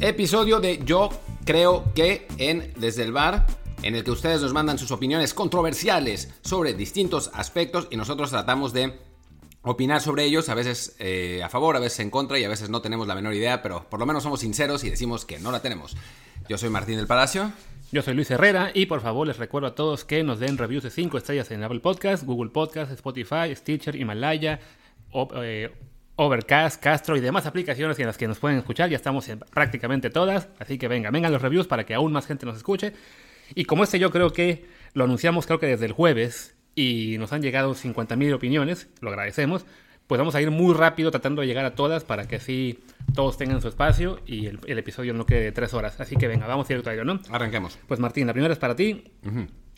Episodio de Yo creo que en Desde el Bar, en el que ustedes nos mandan sus opiniones controversiales sobre distintos aspectos y nosotros tratamos de opinar sobre ellos, a veces eh, a favor, a veces en contra y a veces no tenemos la menor idea, pero por lo menos somos sinceros y decimos que no la tenemos. Yo soy Martín del Palacio. Yo soy Luis Herrera y por favor les recuerdo a todos que nos den reviews de 5 estrellas en Apple Podcast, Google Podcast, Spotify, Stitcher, Himalaya, eh, Overcast, Castro y demás aplicaciones en las que nos pueden escuchar. Ya estamos en prácticamente todas, así que venga, vengan los reviews para que aún más gente nos escuche. Y como este yo creo que lo anunciamos creo que desde el jueves y nos han llegado 50.000 opiniones, lo agradecemos, pues vamos a ir muy rápido tratando de llegar a todas para que así todos tengan su espacio y el, episodio no quede de tres horas. Así que venga, vamos a ir a ¿no? Arranquemos. Pues Martín, la primera es para ti.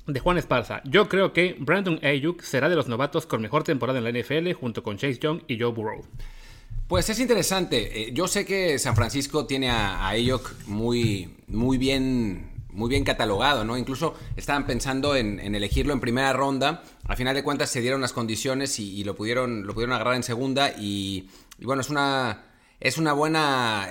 De Juan Esparza. Yo creo que Brandon Ayuk será de los novatos con mejor temporada en la NFL junto con Chase Young y Joe Burrow. Pues es interesante. Eh, yo sé que San Francisco tiene a, Ayuk muy, muy bien muy bien catalogado, ¿no? Incluso estaban pensando en, elegirlo en primera ronda. Al final de cuentas se dieron las condiciones y, lo, pudieron, lo pudieron agarrar en segunda. Y, bueno, es una, es una buena.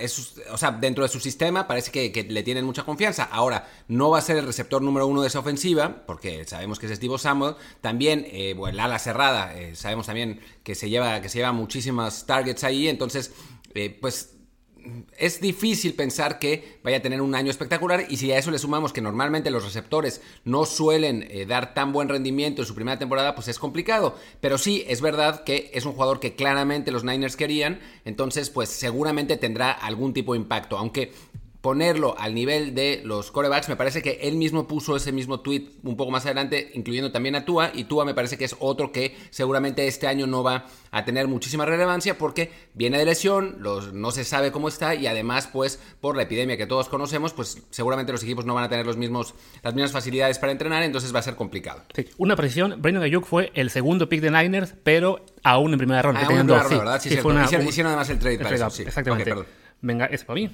o sea, dentro de su sistema parece que, le tienen mucha confianza. Ahora, no va a ser el receptor número uno de esa ofensiva, porque sabemos que es Steve Samuel. También, eh, bueno, el ala cerrada, eh, sabemos también que se lleva, que se lleva muchísimas targets ahí. Entonces, eh, pues es difícil pensar que vaya a tener un año espectacular y si a eso le sumamos que normalmente los receptores no suelen eh, dar tan buen rendimiento en su primera temporada, pues es complicado. Pero sí, es verdad que es un jugador que claramente los Niners querían, entonces pues seguramente tendrá algún tipo de impacto, aunque ponerlo al nivel de los corebacks, me parece que él mismo puso ese mismo tweet un poco más adelante, incluyendo también a Tua, y Tua me parece que es otro que seguramente este año no va a tener muchísima relevancia porque viene de lesión, los, no se sabe cómo está y además pues por la epidemia que todos conocemos, pues seguramente los equipos no van a tener los mismos, las mismas facilidades para entrenar, entonces va a ser complicado. Sí, una precisión, Brandon Ayuk fue el segundo pick de Niners, pero aún en primera ronda. En primera ronda, ¿verdad? Sí, fue una, hicieron, además el trade para eso, Exactamente. Venga, es para mí.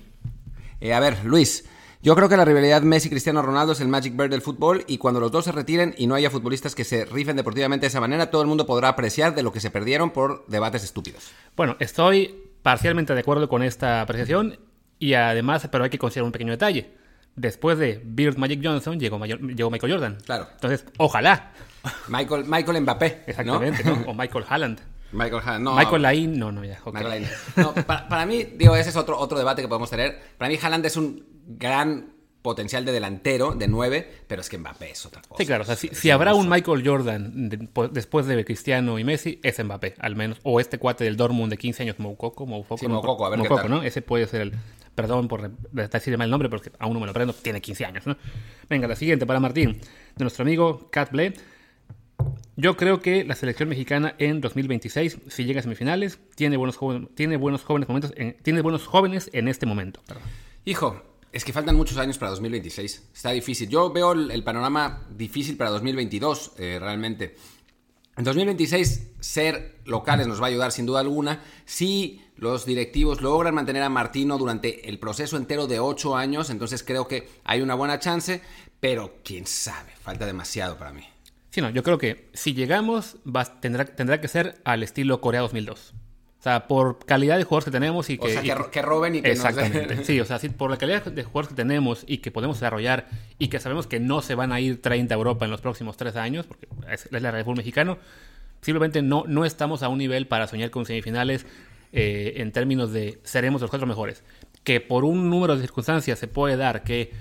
Eh, a ver, Luis, yo creo que la rivalidad Messi-Cristiano Ronaldo es el Magic Bird del fútbol y cuando los dos se retiren y no haya futbolistas que se rifen deportivamente de esa manera, todo el mundo podrá apreciar de lo que se perdieron por debates estúpidos. Bueno, estoy parcialmente de acuerdo con esta apreciación y además, pero hay que considerar un pequeño detalle. Después de Bird Magic Johnson llegó, llegó Michael Jordan. Claro. Entonces, ojalá. Michael, Michael Mbappé. Exactamente, ¿no? O Michael Halland. Michael no. Michael Lain, no, no, ya. Michael No, para, mí, digo, ese es otro, otro debate que podemos tener. Para mí, Haaland es un gran potencial de delantero, de nueve, pero es que Mbappé es otra cosa. Sí, claro, o sea, si, habrá un Michael Jordan después de Cristiano y Messi, es Mbappé, al menos. O este cuate del Dortmund de 15 años, Moukoko, Moukoko. Sí, Moukoko, a ver qué ¿no? Ese puede ser el... Perdón por decir mal el nombre, porque aún no me lo prendo, tiene 15 años, ¿no? Venga, la siguiente para Martín, de nuestro amigo Cat Blade. Yo creo que la selección mexicana en 2026, si llega a semifinales, tiene buenos jóvenes, tiene buenos jóvenes momentos, tiene buenos jóvenes en este momento. Hijo, es que faltan muchos años para 2026. Está difícil. Yo veo el, panorama difícil para 2022, eh, realmente. En 2026, ser locales nos va a ayudar sin duda alguna. Si los directivos logran mantener a Martino durante el proceso entero de ocho años, entonces creo que hay una buena chance, pero quién sabe, falta demasiado para mí. Sí, no, yo creo que si llegamos, tendrá, tendrá que ser al estilo Corea 2002. O sea, por calidad de jugadores que tenemos y que... O sea, que, roben y que Exactamente. sí, o sea, por la calidad de jugadores que tenemos y que podemos desarrollar y que sabemos que no se van a ir 30 a Europa en los próximos tres años, porque es, la realidad del mexicano, simplemente no, no estamos a un nivel para soñar con semifinales eh, en términos de seremos los cuatro mejores. Que por un número de circunstancias se puede dar que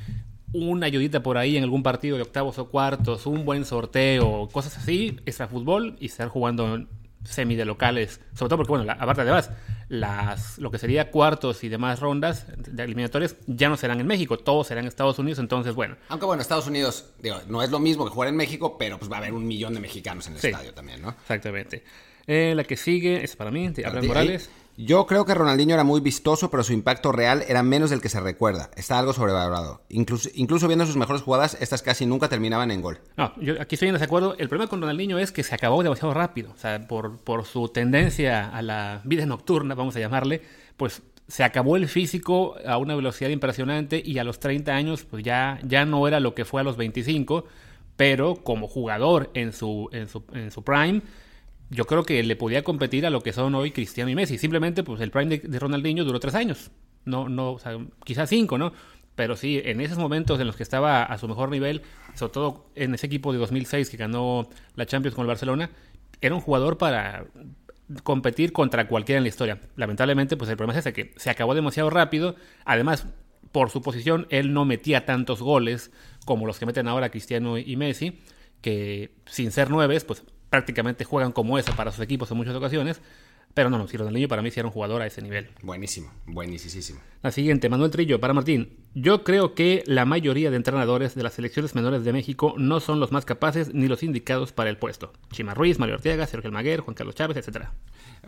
una ayudita por ahí en algún partido de octavos o cuartos, un buen sorteo, cosas así, extra fútbol y estar jugando semi de locales, sobre todo porque, bueno, aparte de más, las, lo que sería cuartos y demás rondas de eliminatorias ya no serán en México, todos serán en Estados Unidos, entonces, bueno. Aunque, bueno, Estados Unidos, digo, no es lo mismo que jugar en México, pero pues va a haber un millón de mexicanos en el estadio también, ¿no? Exactamente. Eh, la que sigue es para mí, de Abraham Morales. Yo creo que Ronaldinho era muy vistoso, pero su impacto real era menos del que se recuerda. Está algo sobrevalorado. Incluso, viendo sus mejores jugadas, estas casi nunca terminaban en gol. No, yo aquí estoy en desacuerdo. El problema con Ronaldinho es que se acabó demasiado rápido. O sea, por, por su tendencia a la vida nocturna, vamos a llamarle, pues se acabó el físico a una velocidad impresionante y a los 30 años pues ya, ya no era lo que fue a los 25, pero como jugador en su, en su, en su prime yo creo que le podía competir a lo que son hoy Cristiano y Messi. Simplemente, pues el prime de, Ronaldinho duró tres años. no, no, o sea, quizás cinco, ¿no? Pero sí, en esos momentos en los que estaba a su mejor nivel, sobre todo en ese equipo de 2006 que ganó la Champions con el Barcelona, era un jugador para competir contra cualquiera en la historia. Lamentablemente, pues el problema es ese, que se acabó demasiado rápido. Además, por su posición, él no metía tantos goles como los que meten ahora Cristiano y Messi, que sin ser nueves, pues prácticamente juegan como eso para sus equipos en muchas ocasiones. Pero no, no, si Ronaldinho para mí sí era un jugador a ese nivel. Buenísimo, buenísimo. La siguiente, Manuel Trillo, para Martín. Yo creo que la mayoría de entrenadores de las selecciones menores de México no son los más capaces ni los indicados para el puesto. Chima Ruiz, Mario Ortega, Sergio Almaguer, Juan Carlos Chávez, etcétera.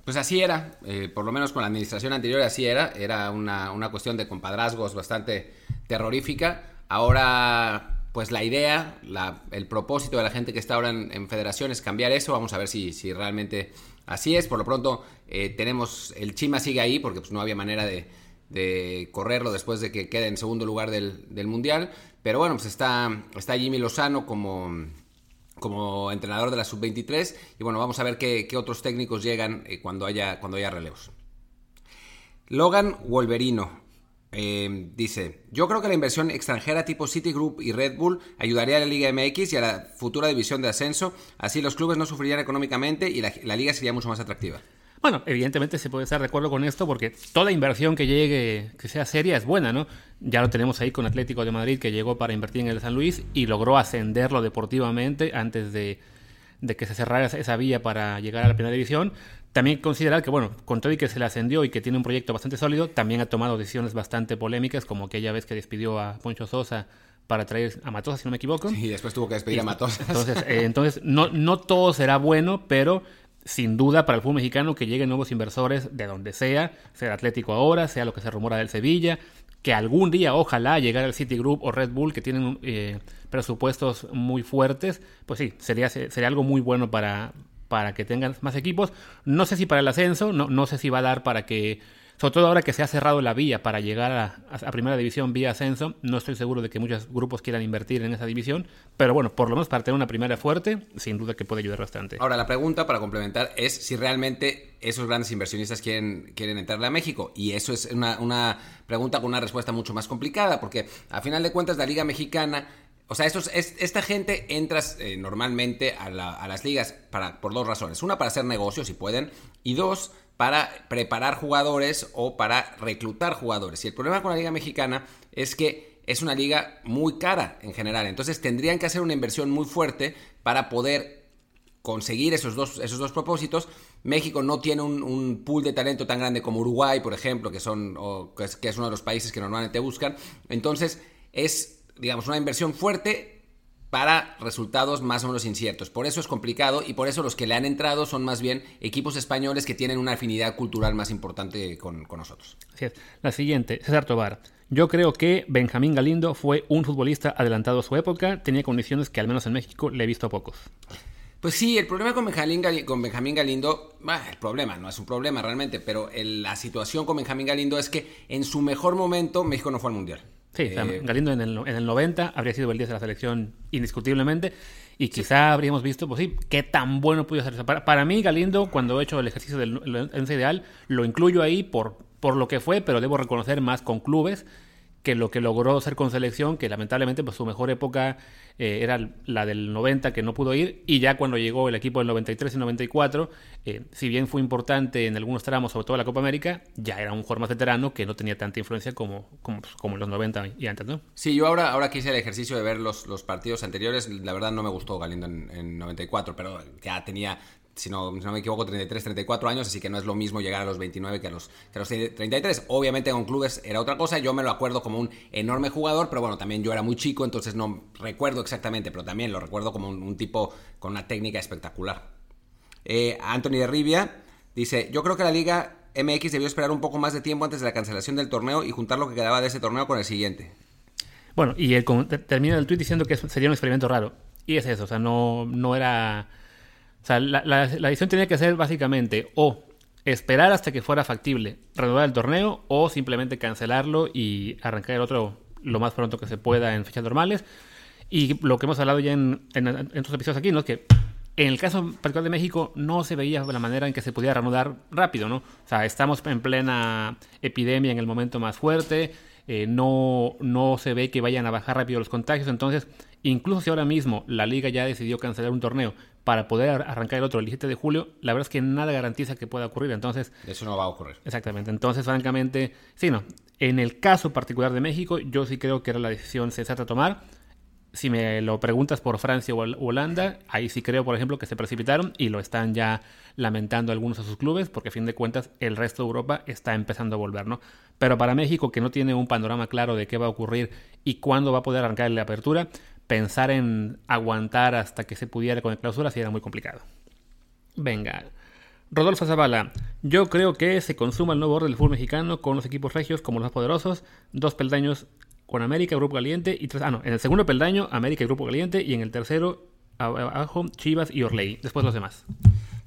Pues así era, eh, por lo menos con la administración anterior así era. Era una, una cuestión de compadrazgos bastante terrorífica. Ahora pues la idea, el propósito de la gente que está ahora en, federación es cambiar eso. Vamos a ver si, si realmente Así es, por lo pronto eh, tenemos, el Chima sigue ahí porque pues, no había manera de, correrlo después de que quede en segundo lugar del, Mundial. Pero bueno, pues está, está Jimmy Lozano como, como entrenador de la sub-23 y bueno, vamos a ver qué, otros técnicos llegan eh, cuando, haya, cuando haya relevos. Logan Wolverino, eh, dice, yo creo que la inversión extranjera tipo Citigroup y Red Bull ayudaría a la Liga MX y a la futura división de ascenso, así los clubes no sufrirían económicamente y la, liga sería mucho más atractiva. Bueno, evidentemente se puede estar de acuerdo con esto porque toda inversión que llegue, que sea seria, es buena, ¿no? Ya lo tenemos ahí con Atlético de Madrid que llegó para invertir en el San Luis y logró ascenderlo deportivamente antes de, de que se cerrara esa vía para llegar a la primera división. También considerar que, bueno, con todo y que se le ascendió y que tiene un proyecto bastante sólido, también ha tomado decisiones bastante polémicas, como aquella vez que despidió a Poncho Sosa para traer a Matosa, si no me equivoco. Y después tuvo que despedir a Matosa. Entonces, eh, entonces no, no todo será bueno, pero sin duda para el fútbol mexicano que lleguen nuevos inversores de donde sea, sea el Atlético ahora, sea lo que se rumora del Sevilla, que algún día ojalá llegara el Citigroup o Red Bull que tienen eh, presupuestos muy fuertes, pues sí, sería, sería algo muy bueno para, para que tengan más equipos. No sé si para el ascenso, no, no sé si va a dar para que, sobre todo ahora que se ha cerrado la vía para llegar a, primera división vía ascenso, no estoy seguro de que muchos grupos quieran invertir en esa división, pero bueno, por lo menos para tener una primera fuerte, sin duda que puede ayudar bastante. Ahora, la pregunta para complementar es si realmente esos grandes inversionistas quieren, quieren entrarle a México. Y eso es una, una pregunta con una respuesta mucho más complicada, porque a final de cuentas la Liga Mexicana o sea, estos, esta gente entra eh, normalmente a, las ligas por dos razones. Una, para hacer negocios, si pueden. Y dos, para preparar jugadores o para reclutar jugadores. Y el problema con la Liga Mexicana es que es una liga muy cara en general. Entonces tendrían que hacer una inversión muy fuerte para poder conseguir esos dos, esos dos propósitos. México no tiene un, pool de talento tan grande como Uruguay, por ejemplo, que, son, que es uno de los países que normalmente buscan. Entonces es digamos, una inversión fuerte para resultados más o menos inciertos. Por eso es complicado y por eso los que le han entrado son más bien equipos españoles que tienen una afinidad cultural más importante con, nosotros. Así es. La siguiente, César Tobar. Yo creo que Benjamín Galindo fue un futbolista adelantado a su época, tenía condiciones que al menos en México le he visto a pocos. Pues sí, el problema con Benjamín, Galindo, con Benjamín Galindo, el problema, no es un problema realmente, pero la situación con Benjamín Galindo es que en su mejor momento México no fue al Mundial. Sí, eh, Galindo en el, en el 90 habría sido el 10 de la selección indiscutiblemente. Y quizá habríamos visto, pues sí, qué tan bueno pudo ser. Para, para mí, Galindo, cuando he hecho el ejercicio del ideal, lo incluyo ahí por, por lo que fue, pero debo reconocer más con clubes que lo que logró ser con selección, que lamentablemente pues su mejor época eh, era la del 90 que no pudo ir y ya cuando llegó el equipo del 93 y 94, eh, si bien fue importante en algunos tramos, sobre todo la Copa América, ya era un jugador más veterano que no tenía tanta influencia como, como, pues, en los 90 y antes, ¿no? Sí, yo ahora, ahora que hice el ejercicio de ver los, los partidos anteriores, la verdad no me gustó Galindo en, en 94, pero ya tenía si no, no, me equivoco, 33, 34 años, así que no es lo mismo llegar a los 29 que a los, que los 33. Obviamente con clubes era otra cosa, yo me lo acuerdo como un enorme jugador, pero bueno, también yo era muy chico, entonces no recuerdo exactamente, pero también lo recuerdo como un, tipo con una técnica espectacular. Eh, Anthony de Rivia dice, yo creo que la liga MX debió esperar un poco más de tiempo antes de la cancelación del torneo y juntar lo que quedaba de ese torneo con el siguiente. Bueno, y termina el tweet diciendo que sería un experimento raro. Y es eso, o sea, no, no era o sea, la, la, decisión tenía que ser básicamente o esperar hasta que fuera factible renovar el torneo o simplemente cancelarlo y arrancar el otro lo más pronto que se pueda en fechas normales. Y lo que hemos hablado ya en, en, estos episodios aquí, ¿no? Es que En el caso particular de México, no se veía la manera en que se pudiera reanudar rápido, ¿no? O sea, estamos en plena epidemia en el momento más fuerte, eh, no, no se ve que vayan a bajar rápido los contagios, entonces, incluso si ahora mismo la liga ya decidió cancelar un torneo para poder arrancar el otro el 17 de julio, la verdad es que nada garantiza que pueda ocurrir, entonces... Eso no va a ocurrir. Exactamente, entonces, francamente, sí, no. En el caso particular de México, yo sí creo que era la decisión sensata a tomar si me lo preguntas por Francia o Holanda, ahí sí creo, por ejemplo, que se precipitaron y lo están ya lamentando algunos de sus clubes, porque a fin de cuentas el resto de Europa está empezando a volver, ¿no? Pero para México, que no tiene un panorama claro de qué va a ocurrir y cuándo va a poder arrancar la apertura, pensar en aguantar hasta que se pudiera con el clausura sí era muy complicado. Venga. Rodolfo Zavala, yo creo que se consuma el nuevo orden del fútbol mexicano con los equipos regios como los más poderosos, dos peldaños con América, Grupo Caliente y tres. Ah, no, en el segundo peldaño, América y Grupo Caliente. Y en el tercero, abajo, Chivas y Orley. Después los demás.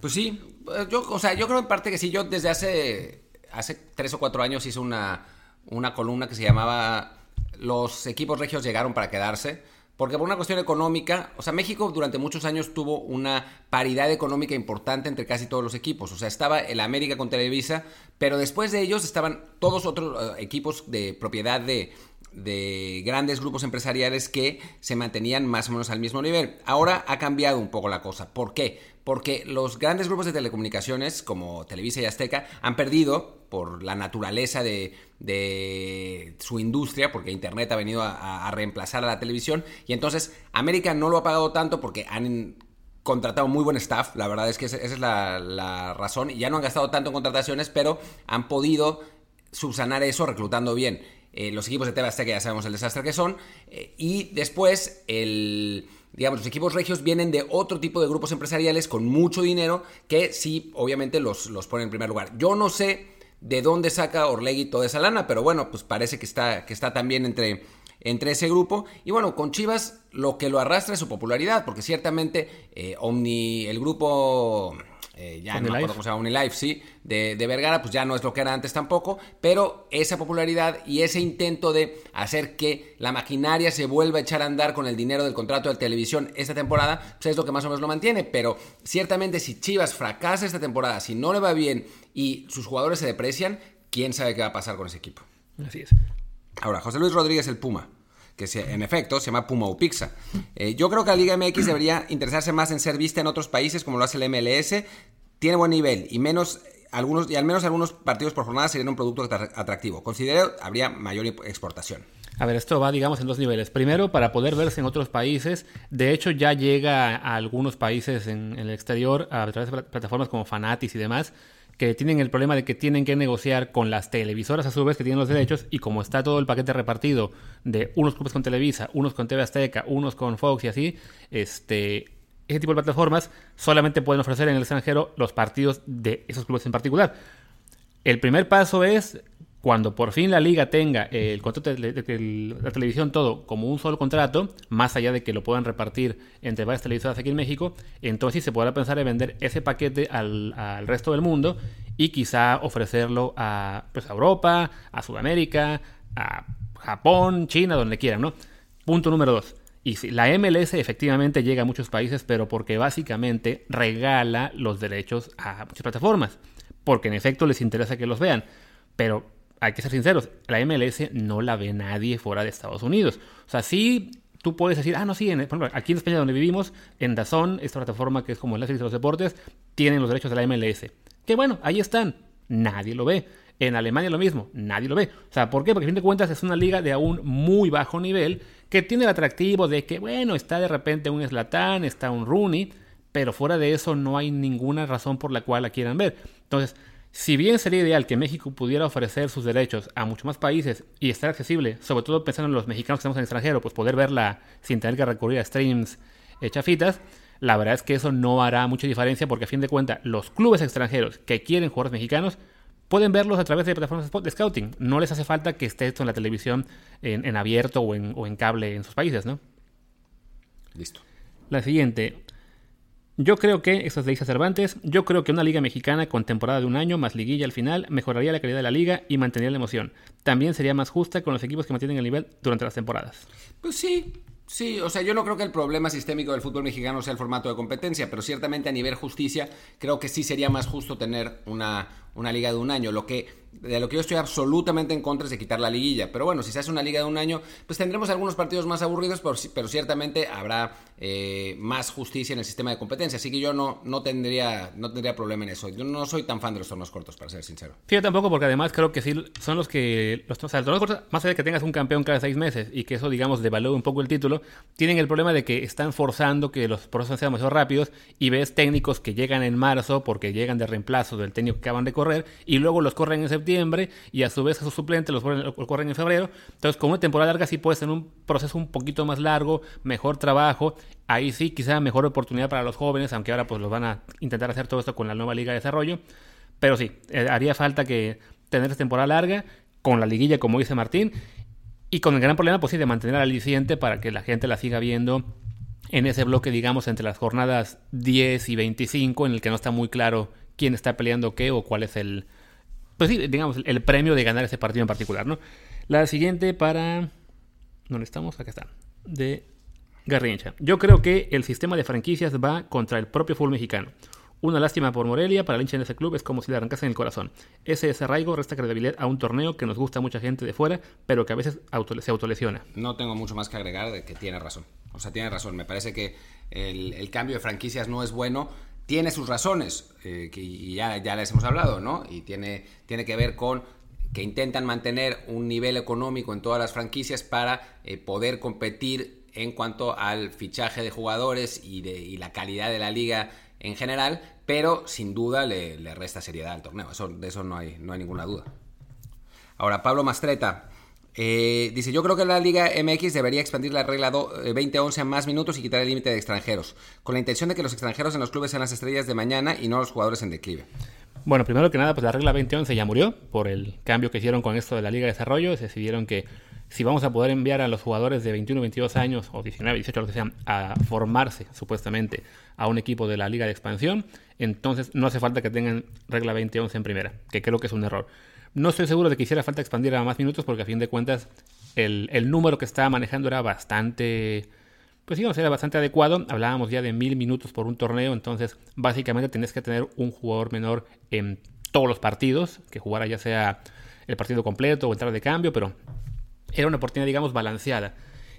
Pues sí, yo, o sea, yo creo en parte que sí. Yo desde hace, hace tres o cuatro años hice una, una columna que se llamaba Los equipos regios llegaron para quedarse. Porque por una cuestión económica, o sea, México durante muchos años tuvo una paridad económica importante entre casi todos los equipos. O sea, estaba el América con Televisa, pero después de ellos estaban todos otros eh, equipos de propiedad de, de grandes grupos empresariales que se mantenían más o menos al mismo nivel. Ahora ha cambiado un poco la cosa. ¿Por qué? Porque los grandes grupos de telecomunicaciones como Televisa y Azteca han perdido por la naturaleza de, su industria, porque Internet ha venido a, reemplazar a la televisión, y entonces América no lo ha pagado tanto porque han contratado muy buen staff, la verdad es que esa, es la, la razón, y ya no han gastado tanto en contrataciones, pero han podido subsanar eso reclutando bien. Eh, los equipos de TV que ya sabemos el desastre que son, eh, y después el, digamos, los equipos regios vienen de otro tipo de grupos empresariales con mucho dinero que sí, obviamente los, los ponen en primer lugar. Yo no sé de dónde saca Orlegui toda esa lana, pero bueno, pues parece que está, que está también entre, entre ese grupo. Y bueno, con Chivas lo que lo arrastra es su popularidad, porque ciertamente eh, Omni, el grupo eh, ya no me acuerdo cómo se llama, Unilife, sí, de, de, Vergara, pues ya no es lo que era antes tampoco, pero esa popularidad y ese intento de hacer que la maquinaria se vuelva a echar a andar con el dinero del contrato de televisión esta temporada, pues es lo que más o menos lo mantiene, pero ciertamente si Chivas fracasa esta temporada, si no le va bien y sus jugadores se deprecian, quién sabe qué va a pasar con ese equipo. Así es. Ahora, José Luis Rodríguez, el Puma que en efecto se llama Puma o Pizza. Eh, yo creo que la Liga MX debería interesarse más en ser vista en otros países como lo hace el MLS. Tiene buen nivel y menos algunos y al menos algunos partidos por jornada serían un producto atractivo. Considero habría mayor exportación. A ver, esto va, digamos, en dos niveles. Primero, para poder verse en otros países. De hecho, ya llega a algunos países en, en el exterior a través de plataformas como Fanatis y demás que tienen el problema de que tienen que negociar con las televisoras a su vez que tienen los derechos y como está todo el paquete repartido de unos clubes con Televisa, unos con TV Azteca, unos con Fox y así, este, ese tipo de plataformas solamente pueden ofrecer en el extranjero los partidos de esos clubes en particular. El primer paso es cuando por fin la liga tenga el contrato de, la televisión todo como un solo contrato, más allá de que lo puedan repartir entre varias televisoras aquí en México, entonces se podrá pensar en vender ese paquete al, resto del mundo y quizá ofrecerlo pues, a Europa, a Sudamérica, a Japón, China, donde quieran, ¿no? Punto número dos. Y si, la MLS efectivamente llega a muchos países, pero porque básicamente regala los derechos a muchas plataformas. Porque en efecto les interesa que los vean. Pero hay que ser sinceros, la MLS no la ve nadie fuera de Estados Unidos. O sea, sí tú puedes decir, ah, no, sí, en, aquí en España donde vivimos, en Dazón, esta plataforma que es como el Netflix de los deportes, tienen los derechos de la MLS. Que bueno, ahí están, nadie lo ve. En Alemania lo mismo, nadie lo ve. O sea, ¿por qué? Porque a fin de cuentas es una liga de aún muy bajo nivel que tiene el atractivo de que, bueno, está de repente un Slatán, está un Rooney, pero fuera de eso no hay ninguna razón por la cual la quieran ver. Entonces, si bien sería ideal que México pudiera ofrecer sus derechos a muchos más países y estar accesible, sobre todo pensando en los mexicanos que estamos en el extranjero, pues poder verla sin tener que recurrir a streams eh, chafitas, la verdad es que eso no hará mucha diferencia porque a fin de cuentas los clubes extranjeros que quieren jugadores mexicanos pueden verlos a través de plataformas de scouting. No les hace falta que esté esto en la televisión en, abierto o en, o en, cable en sus países, ¿no? Listo. La siguiente. Yo creo que, eso le dice Cervantes, yo creo que una liga mexicana con temporada de un año más liguilla al final mejoraría la calidad de la liga y mantendría la emoción. También sería más justa con los equipos que mantienen el nivel durante las temporadas. Pues sí, Sí, o sea, yo no creo que el problema sistémico del fútbol mexicano sea el formato de competencia, pero ciertamente a nivel justicia creo que sí sería más justo tener una, una liga de un año. Lo que de lo que yo estoy absolutamente en contra es de quitar la liguilla. Pero bueno, si se hace una liga de un año, pues tendremos algunos partidos más aburridos, pero, ciertamente habrá eh, más justicia en el sistema de competencia. Así que yo no, no, tendría, no tendría problema en eso. Yo no soy tan fan de los torneos cortos, para ser sincero. Sí, yo tampoco, porque además creo que sí son los que. Los, o torneos cortos, más allá de que tengas un campeón cada seis meses y que eso, digamos, devalúe un poco el título, tienen el problema de que están forzando que los procesos sean más rápidos y ves técnicos que llegan en marzo porque llegan de reemplazo del técnico que acaban de correr y luego los corren en septiembre y a su vez a sus suplentes los corren, en febrero. Entonces, con una temporada larga sí puedes tener un proceso un poquito más largo, mejor trabajo. Ahí sí, quizá mejor oportunidad para los jóvenes, aunque ahora pues los van a intentar hacer todo esto con la nueva Liga de Desarrollo. Pero sí, eh, haría falta que tener esta temporada larga con la liguilla, como dice Martín, y con el gran problema, pues sí, de mantener al aliciente para que la gente la siga viendo en ese bloque, digamos, entre las jornadas 10 y 25, en el que no está muy claro quién está peleando qué o cuál es el, pues sí, digamos, el premio de ganar ese partido en particular, ¿no? La siguiente para... ¿Dónde estamos? Acá está. De Garrincha. Yo creo que el sistema de franquicias va contra el propio fútbol mexicano. Una lástima por Morelia, para el hincha en ese club es como si le arrancase en el corazón. Ese desarraigo resta credibilidad a un torneo que nos gusta a mucha gente de fuera, pero que a veces se autolesiona. No tengo mucho más que agregar de que tiene razón. O sea, tiene razón. Me parece que el cambio de franquicias no es bueno tiene sus razones, eh, que ya, les hemos hablado, ¿no? Y tiene, tiene que ver con que intentan mantener un nivel económico en todas las franquicias para eh, poder competir en cuanto al fichaje de jugadores y, de, la calidad de la liga en general, pero sin duda le, resta seriedad al torneo, eso, de eso no hay, no hay ninguna duda. Ahora, Pablo Mastreta, eh, dice, yo creo que la Liga MX debería expandir la regla 2011 eh, a más minutos y quitar el límite de extranjeros, con la intención de que los extranjeros en los clubes sean las estrellas de mañana y no los jugadores en declive. Bueno, primero que nada, pues la regla 2011 ya murió por el cambio que hicieron con esto de la Liga de Desarrollo. Decidieron que si vamos a poder enviar a los jugadores de 21, 22 años o 19, 18, lo que sean, a formarse supuestamente a un equipo de la Liga de Expansión, entonces no hace falta que tengan regla 2011 en primera, que creo que es un error. No estoy seguro de que hiciera falta expandir a más minutos porque a fin de cuentas el, número que estaba manejando era bastante, pues digamos, era bastante adecuado. Hablábamos ya de mil minutos por un torneo, entonces básicamente tenés que tener un jugador menor en todos los partidos, que jugara ya sea el partido completo o entrar de cambio, pero era una oportunidad, digamos, balanceada.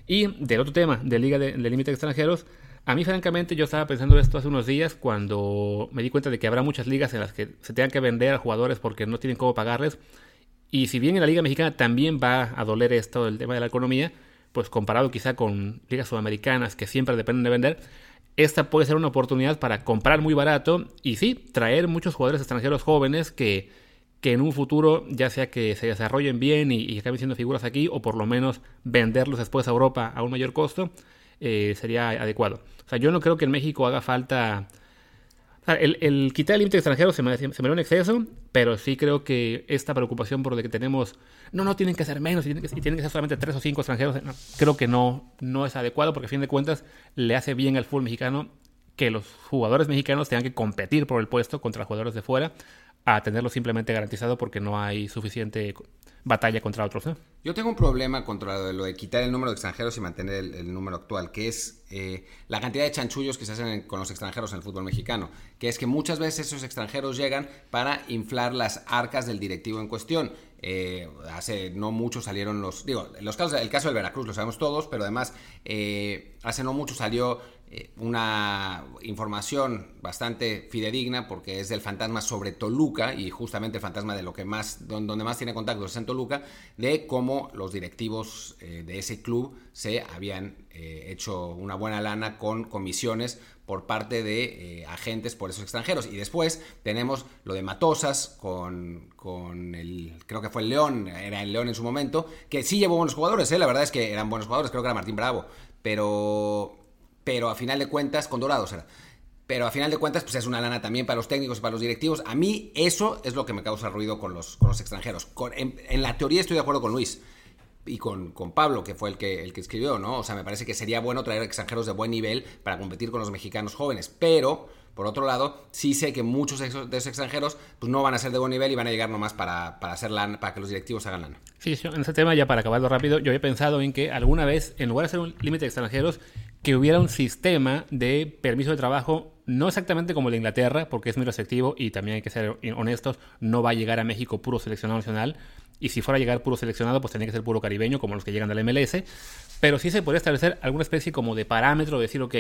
Y del otro tema, de Liga de, de Límite Extranjeros, a mí, francamente, yo estaba pensando esto hace unos días cuando me di cuenta de que habrá muchas ligas en las que se tengan que vender a jugadores porque no tienen cómo pagarles. Y si bien en la Liga Mexicana también va a doler esto, el tema de la economía, pues comparado quizá con ligas sudamericanas que siempre dependen de vender, esta puede ser una oportunidad para comprar muy barato y sí, traer muchos jugadores extranjeros jóvenes que, que en un futuro, ya sea que se desarrollen bien y, y acaben siendo figuras aquí, o por lo menos venderlos después a Europa a un mayor costo, eh, sería adecuado. O sea, yo no creo que en México haga falta... el, quitar el límite extranjero se me, se me da un exceso, pero sí creo que esta preocupación por de que tenemos, no, no, tienen que ser menos y tienen que, tienen que ser solamente tres o cinco extranjeros, creo que no, no es adecuado porque a fin de cuentas le hace bien al fútbol mexicano que los jugadores mexicanos tengan que competir por el puesto contra jugadores de fuera a tenerlo simplemente garantizado porque no hay suficiente batalla contra otros. Yo tengo un problema contra lo de, quitar el número de extranjeros y mantener el, número actual, que es eh, la cantidad de chanchullos que se hacen con los extranjeros en el fútbol mexicano, que es que muchas veces esos extranjeros llegan para inflar las arcas del directivo en cuestión. Eh, hace no mucho salieron los, digo, los casos, el caso del Veracruz lo sabemos todos, pero además eh, hace no mucho salió una información bastante fidedigna porque es del fantasma sobre Toluca y justamente el fantasma de lo que más, donde más tiene contacto es en Toluca, de cómo los directivos eh, de ese club se habían eh, hecho una buena lana con comisiones por parte de agentes por esos extranjeros. Y después tenemos lo de Matosas con, con, el, creo que fue el León, era el León en su momento, que sí llevó buenos jugadores, la verdad es que eran buenos jugadores, creo que era Martín Bravo, pero pero a final de cuentas, con Dorados era. Pero a final de cuentas, pues es una lana también para los técnicos y para los directivos. A mí eso es lo que me causa ruido con los, con los extranjeros. en, la teoría estoy de acuerdo con Luis. y con, con, Pablo, que fue el que, el que escribió, ¿no? O sea, me parece que sería bueno traer extranjeros de buen nivel para competir con los mexicanos jóvenes, pero por otro lado, sí sé que muchos de esos, extranjeros pues no van a ser de buen nivel y van a llegar nomás para, para hacer para que los directivos hagan lana. Sí, en ese tema, ya para acabarlo rápido, yo he pensado en que alguna vez, en lugar de hacer un límite de extranjeros, que hubiera un sistema de permiso de trabajo, no exactamente como el de Inglaterra, porque es muy restrictivo y también hay que ser honestos, no va a llegar a México puro seleccionado nacional. Y si fuera a llegar puro seleccionado, pues tendría que ser puro caribeño, como los que llegan del MLS. Pero sí se podría establecer alguna especie como de parámetro, de decir, ok,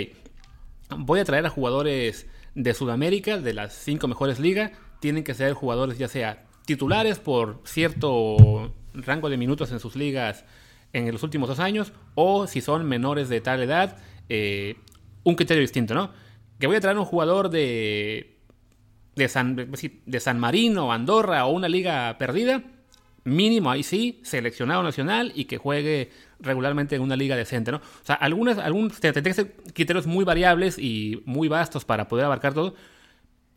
voy a traer a jugadores de Sudamérica, de las cinco mejores ligas, tienen que ser jugadores ya sea titulares por cierto rango de minutos en sus ligas en los últimos dos años, o si son menores de tal edad, eh, un criterio distinto, ¿no? Que voy a traer un jugador de, de, San, de San Marino, Andorra o una liga perdida, mínimo ahí sí, seleccionado nacional y que juegue regularmente en una liga decente, ¿no? O sea, algunas, algunos criterios muy variables y muy vastos para poder abarcar todo.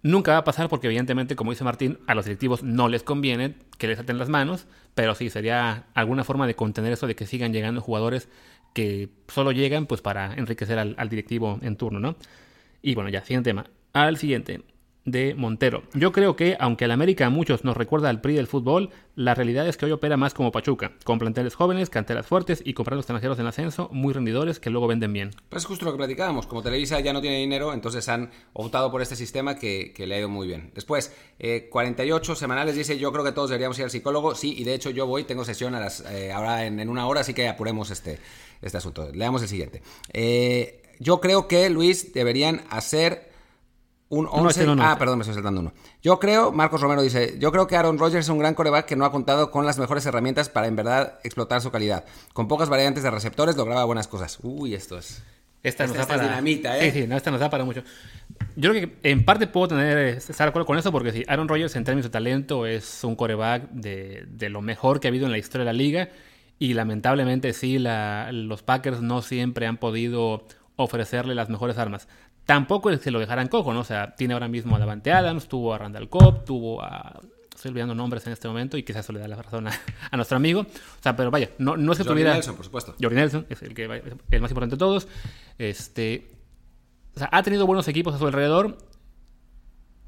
Nunca va a pasar porque evidentemente, como dice Martín, a los directivos no les conviene que les aten las manos, pero sí sería alguna forma de contener eso de que sigan llegando jugadores que solo llegan pues para enriquecer al, directivo en turno, ¿no? Y bueno, ya, siguiente tema. Al siguiente de Montero. Yo creo que, aunque el América a muchos nos recuerda al PRI del fútbol, la realidad es que hoy opera más como Pachuca, con planteles jóvenes, canteras fuertes y comprando extranjeros en ascenso, muy rendidores que luego venden bien. Pues es justo lo que platicábamos, como Televisa ya no tiene dinero, entonces han optado por este sistema que, le ha ido muy bien. Después, 48 eh, semanales dice, yo creo que todos deberíamos ir al psicólogo, sí, y de hecho yo voy, tengo sesión a las, eh, ahora en, una hora, así que apuremos este, este asunto. Leamos el siguiente. Eh, yo creo que, Luis, deberían hacer un 11. ah, perdón, me estoy saltando uno. Yo creo, Marcos Romero dice, yo creo que Aaron Rodgers es un gran coreback que no ha contado con las mejores herramientas para en verdad explotar su calidad. Con pocas variantes de receptores lograba buenas cosas. Uy, esto es... Esta, nos da para... dinamita, ¿eh? Sí, sí, no, esta nos da para mucho. Yo creo que en parte puedo tener, estar de acuerdo con eso, porque si Aaron Rodgers en términos de talento es un coreback de, de lo mejor que ha habido en la historia de la liga, y lamentablemente sí, la, los Packers no siempre han podido ofrecerle las mejores armas. Tampoco es que lo dejaran cojo, ¿no? O sea, tiene ahora mismo a Davante Adams, tuvo a Randall Cobb, tuvo a. Estoy olvidando nombres en este momento y quizás eso le da la razón a, nuestro amigo. O sea, pero vaya, no, no es que tuviera. Nelson, por supuesto. Jordi Nelson es el, que, el más importante de todos. Este. O sea, ha tenido buenos equipos a su alrededor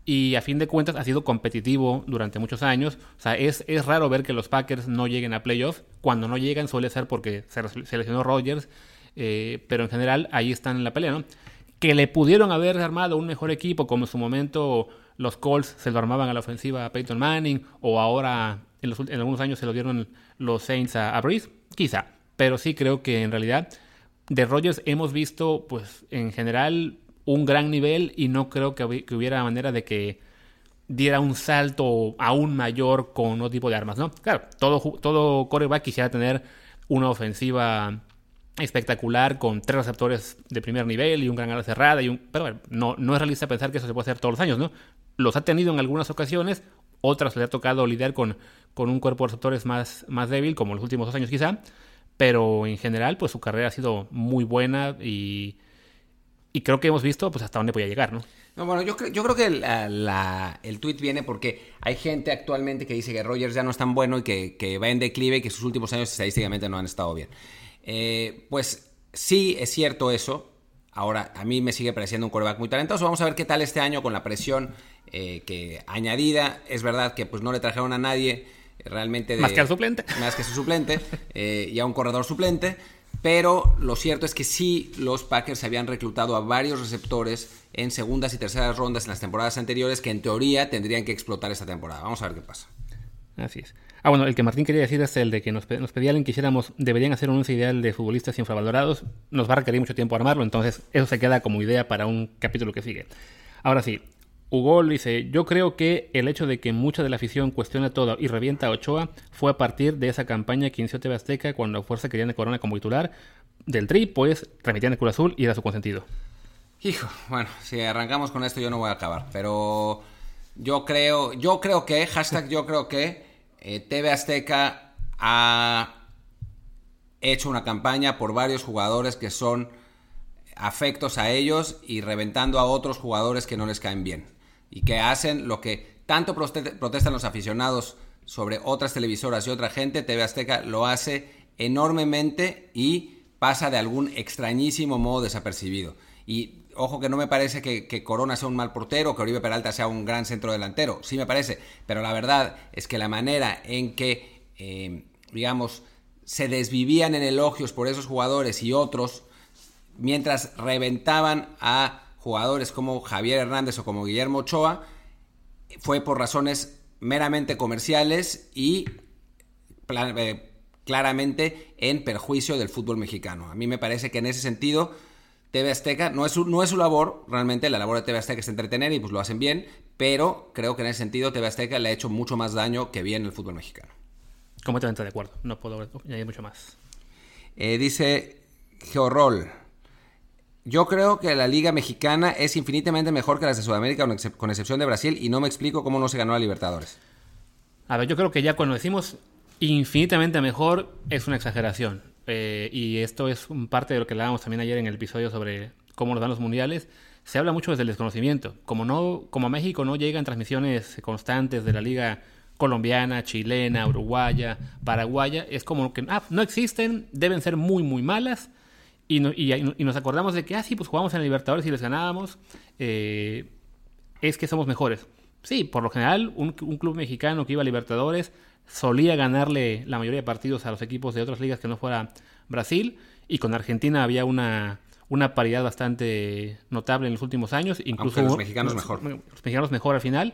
y a fin de cuentas ha sido competitivo durante muchos años. O sea, es, es raro ver que los Packers no lleguen a playoffs. Cuando no llegan suele ser porque se seleccionó Rodgers, eh, pero en general ahí están en la pelea, ¿no? que le pudieron haber armado un mejor equipo, como en su momento los Colts se lo armaban a la ofensiva a Peyton Manning, o ahora en, los, en algunos años se lo dieron los Saints a, a quizá. Pero sí creo que en realidad de Rodgers hemos visto, pues en general, un gran nivel y no creo que, hubiera manera de que diera un salto aún mayor con otro tipo de armas, ¿no? Claro, todo, todo coreback quisiera tener una ofensiva espectacular con tres receptores de primer nivel y un gran ala cerrada pero no, no es realista pensar que eso se puede hacer todos los años, ¿no? Los ha tenido en algunas ocasiones, otras le ha tocado lidiar con, con un cuerpo de receptores más, más débil, como los últimos dos años quizá, pero en general pues su carrera ha sido muy buena y, y creo que hemos visto pues hasta dónde podía llegar, ¿no? No, bueno, yo, yo creo que la, el tweet viene porque hay gente actualmente que dice que Rogers ya no es tan bueno y que, que va en declive y que sus últimos años estadísticamente no han estado bien. Eh, pues sí, es cierto eso. Ahora, a mí me sigue pareciendo un quarterback muy talentoso. Vamos a ver qué tal este año con la presión eh, que añadida. Es verdad que pues no le trajeron a nadie realmente... más que al suplente. Más que su suplente eh, y a un corredor suplente. Pero lo cierto es que sí, los Packers habían reclutado a varios receptores en segundas y terceras rondas en las temporadas anteriores que en teoría tendrían que explotar esta temporada. Vamos a ver qué pasa. Así es. Ah, bueno, el que Martín quería decir es el de que nos, nos pedía alguien que hiciéramos, deberían hacer un once ideal de futbolistas infravalorados. Nos va a requerir mucho tiempo armarlo, entonces eso se queda como idea para un capítulo que sigue. Ahora sí, Hugo dice, yo creo que el hecho de que mucha de la afición cuestiona todo y revienta a Ochoa fue a partir de esa campaña que inició TV Azteca cuando Fuerza querían de Corona como titular del Tri, pues remitían el culo azul y era su consentido. Hijo, bueno, si arrancamos con esto yo no voy a acabar, pero yo creo, yo creo que, hashtag yo creo que eh, TV Azteca ha hecho una campaña por varios jugadores que son afectos a ellos y reventando a otros jugadores que no les caen bien. Y que hacen lo que tanto protestan los aficionados sobre otras televisoras y otra gente, TV Azteca lo hace enormemente y pasa de algún extrañísimo modo desapercibido. Y ojo que no me parece que, Corona sea un mal portero, que Oribe Peralta sea un gran centro delantero, sí me parece, pero la verdad es que la manera en que, eh, digamos, se desvivían en elogios por esos jugadores y otros, mientras reventaban a jugadores como Javier Hernández o como Guillermo Ochoa, fue por razones meramente comerciales y eh, claramente en perjuicio del fútbol mexicano. A mí me parece que en ese sentido TV Azteca no es, su, no es su labor, realmente la labor de TV Azteca es entretener y pues lo hacen bien, pero creo que en ese sentido TV Azteca le ha hecho mucho más daño que bien el fútbol mexicano. Completamente de acuerdo, no puedo añadir mucho más. Eh, dice Georrol. Yo creo que la Liga Mexicana es infinitamente mejor que las de Sudamérica, con excepción de Brasil, y no me explico cómo no se ganó a Libertadores. A ver, yo creo que ya cuando decimos infinitamente mejor es una exageración. Eh, y esto es parte de lo que hablábamos también ayer en el episodio sobre cómo nos dan los mundiales. Se habla mucho desde el desconocimiento. Como, no, como a México no llegan transmisiones constantes de la Liga colombiana, chilena, uruguaya, paraguaya, es como que ah, no existen, deben ser muy, muy malas y, nos acordamos de que, ah, sí, pues jugamos en Libertadores y les ganábamos, eh, es que somos mejores. Sí, por lo general, un, club mexicano que iba a Libertadores solía ganarle la mayoría de partidos a los equipos de otras ligas que no fuera Brasil, y con Argentina había una, una paridad bastante notable en los últimos años. Incluso los mexicanos mejor. Los mexicanos mejor al final,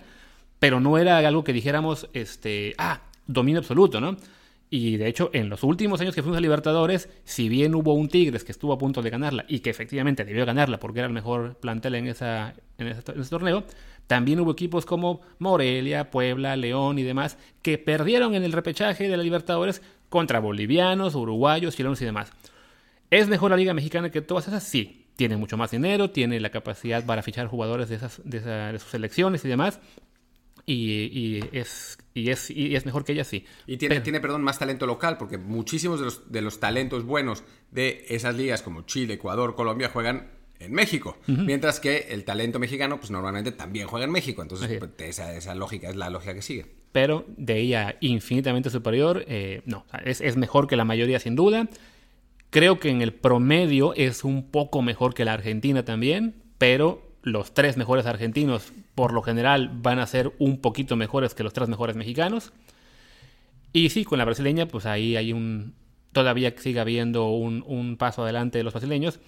pero no era algo que dijéramos, este, ah, dominio absoluto, ¿no? Y de hecho, en los últimos años que fuimos a Libertadores, si bien hubo un Tigres que estuvo a punto de ganarla y que efectivamente debió ganarla porque era el mejor plantel en, esa, en, ese, torneo, también hubo equipos como Morelia, Puebla, León y demás que perdieron en el repechaje de la Libertadores contra bolivianos, uruguayos, chilenos y demás. ¿Es mejor la Liga Mexicana que todas esas? Sí. Tiene mucho más dinero, tiene la capacidad para fichar jugadores de, esas, de, de sus selecciones y demás y, es, y, es, y es mejor que ella, sí. Y tiene, tiene, perdón, más talento local, porque muchísimos de los, de los talentos buenos de esas ligas como Chile, Ecuador, Colombia juegan en México, mientras que el talento mexicano pues normalmente también juega en México, entonces pues, esa, esa, lógica es la lógica que sigue. Pero de ella infinitamente superior, eh, no, es, es mejor que la mayoría sin duda. Creo que en el promedio es un poco mejor que la Argentina también, pero los tres mejores argentinos por lo general van a ser un poquito mejores que los tres mejores mexicanos. Y sí, con la brasileña, pues ahí hay un. Todavía sigue habiendo un, paso adelante de los brasileños,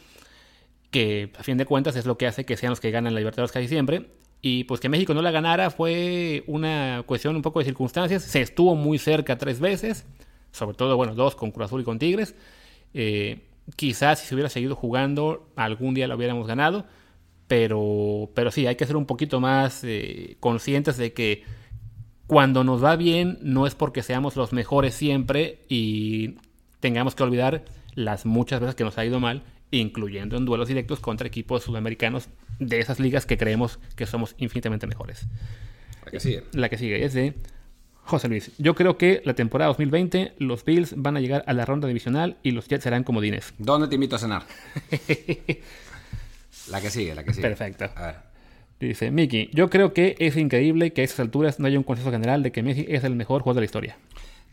que a fin de cuentas es lo que hace que sean los que ganan la Libertadores casi siempre. Y pues que México no la ganara fue una cuestión un poco de circunstancias. Se estuvo muy cerca tres veces, sobre todo, bueno, dos con Cruz Azul y con Tigres. Eh, quizás si se hubiera seguido jugando, algún día lo hubiéramos ganado pero, pero sí, hay que ser un poquito más eh, conscientes de que cuando nos va bien no es porque seamos los mejores siempre y tengamos que olvidar las muchas veces que nos ha ido mal, incluyendo en duelos directos contra equipos sudamericanos de esas ligas que creemos que somos infinitamente mejores. La que sigue. La que sigue es de José Luis. Yo creo que la temporada 2020 los Bills van a llegar a la ronda divisional y los Jets serán comodines. ¿Dónde te invito a cenar? La que sigue, la que sigue. Perfecto. A ver. Dice, Miki, yo creo que es increíble que a estas alturas no haya un consenso general de que Messi es el mejor jugador de la historia.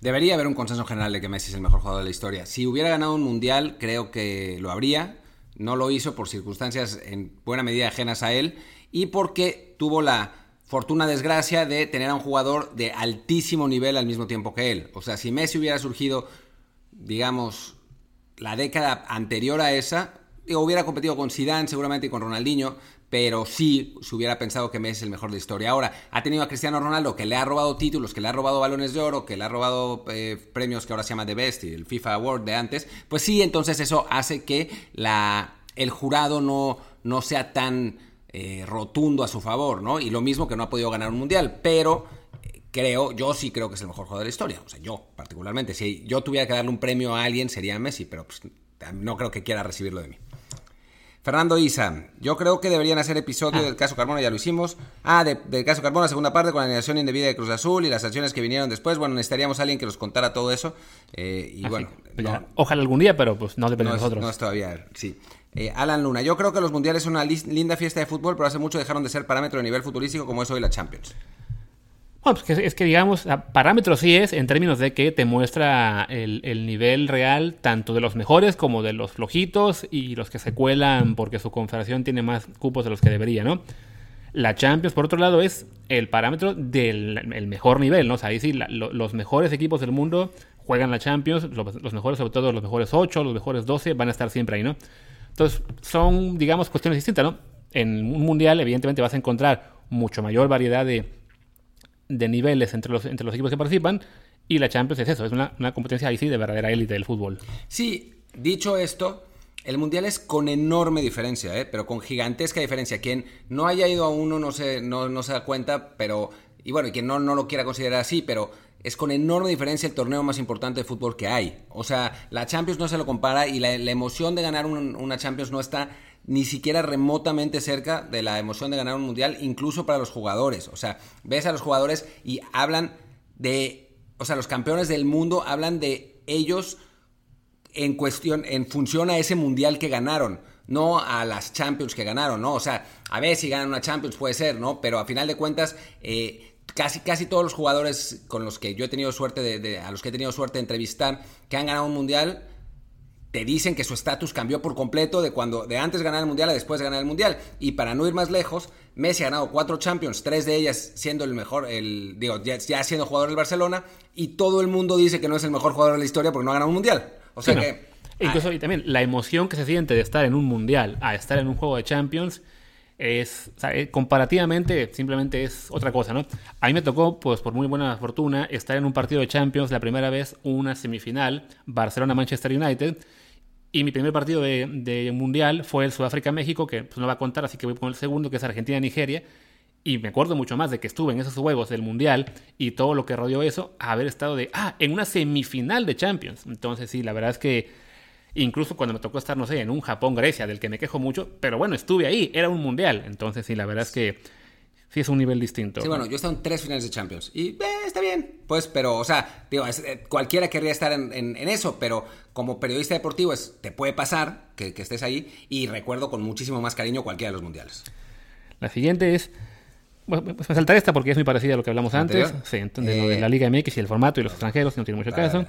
Debería haber un consenso general de que Messi es el mejor jugador de la historia. Si hubiera ganado un mundial, creo que lo habría. No lo hizo por circunstancias en buena medida ajenas a él y porque tuvo la fortuna desgracia de tener a un jugador de altísimo nivel al mismo tiempo que él. O sea, si Messi hubiera surgido, digamos, la década anterior a esa, hubiera competido con Zidane seguramente y con Ronaldinho, pero sí se hubiera pensado que Messi es el mejor de la historia. Ahora, ha tenido a Cristiano Ronaldo que le ha robado títulos, que le ha robado balones de oro, que le ha robado eh, premios que ahora se llama The Best y el FIFA Award de antes. Pues sí, entonces eso hace que la, el jurado no, no sea tan eh, rotundo a su favor, ¿no? Y lo mismo que no ha podido ganar un mundial, pero eh, creo, yo sí creo que es el mejor jugador de la historia. O sea, yo particularmente. Si yo tuviera que darle un premio a alguien sería Messi, pero pues, no creo que quiera recibirlo de mí. Fernando Isa, yo creo que deberían hacer episodio ah. del caso Carmona, ya lo hicimos. Ah, del caso Carmona, segunda parte, con la animación indebida de Cruz Azul y las acciones que vinieron después. Bueno, necesitaríamos a alguien que nos contara todo eso. Eh, y ah, bueno, pues ojalá algún día, pero pues no depende de nosotros. No es todavía, sí. Eh, Alan Luna, yo creo que los mundiales son una linda fiesta de fútbol, pero hace mucho dejaron de ser parámetro de nivel futbolístico como es hoy la Champions. Bueno, pues es que digamos, parámetro sí es en términos de que te muestra el, el, nivel real tanto de los mejores como de los flojitos y los que se cuelan porque su confederación tiene más cupos de los que debería, ¿no? La Champions, por otro lado, es el parámetro del el mejor nivel, ¿no? O sea, ahí sí, los mejores equipos del mundo juegan la Champions, los, los, mejores, sobre todo los mejores 8, los mejores 12, van a estar siempre ahí, ¿no? Entonces, son, digamos, cuestiones distintas, ¿no? En un mundial, evidentemente, vas a encontrar mucho mayor variedad de de niveles entre los, entre los equipos que participan. Y la Champions es eso, es una, competencia ahí sí de verdadera élite del fútbol. Sí, dicho esto, el Mundial es con enorme diferencia, ¿eh? pero con gigantesca diferencia. Quien no haya ido a uno no se, no, se da cuenta, pero. Y bueno, y quien no, no lo quiera considerar así, pero es con enorme diferencia el torneo más importante de fútbol que hay. O sea, la Champions no se lo compara y la, emoción de ganar una Champions no está ni siquiera remotamente cerca de la emoción de ganar un mundial, incluso para los jugadores. O sea, ves a los jugadores y hablan de, o sea, los campeones del mundo hablan de ellos en cuestión, en función a ese mundial que ganaron, no a las Champions que ganaron, ¿no? O sea, a ver si ganan una Champions puede ser, ¿no? Pero a final de cuentas, eh, casi, casi todos los jugadores con los que yo he tenido suerte de, a los que he tenido suerte de entrevistar que han ganado un mundial te dicen que su estatus cambió por completo de cuando de antes ganar el mundial a después de ganar el mundial. Y para no ir más lejos, Messi ha ganado cuatro Champions, tres de ellas siendo el mejor, el, digo, ya, siendo jugador del Barcelona, y todo el mundo dice que no es el mejor jugador de la historia porque no ha ganado un mundial. O sea que. Incluso y también la emoción que se siente de estar en un mundial a estar en un juego de Champions es, eh, comparativamente, simplemente es otra cosa, ¿no? A mí me tocó, pues por muy buena fortuna, estar en un partido de Champions la primera vez, una semifinal, Barcelona-Manchester United, y mi primer partido de, mundial fue el Sudáfrica-México, que pues, no va a contar, así que voy con el segundo, que es Argentina-Nigeria. Y me acuerdo mucho más de que estuve en esos juegos del mundial y todo lo que rodeó eso, haber estado de, ah, en una semifinal de Champions. Entonces, sí, la verdad es que incluso cuando me tocó estar, no sé, en un Japón-Grecia, del que me quejo mucho, pero bueno, estuve ahí, era un mundial. Entonces, sí, la verdad es que sí es un nivel distinto. Sí, bueno, yo he estado en tres finales de Champions y eh, está bien, pues, pero, o sea, digo, eh, cualquiera querría estar en, eso, pero como periodista deportivo es, te puede pasar que, estés ahí y recuerdo con muchísimo más cariño cualquiera de los mundiales. La siguiente es... Pues saltar esta porque es muy parecida a lo que hablamos antes. Sí, entonces lo de eh, la Liga MX y el formato y los extranjeros, no tiene mucho caso.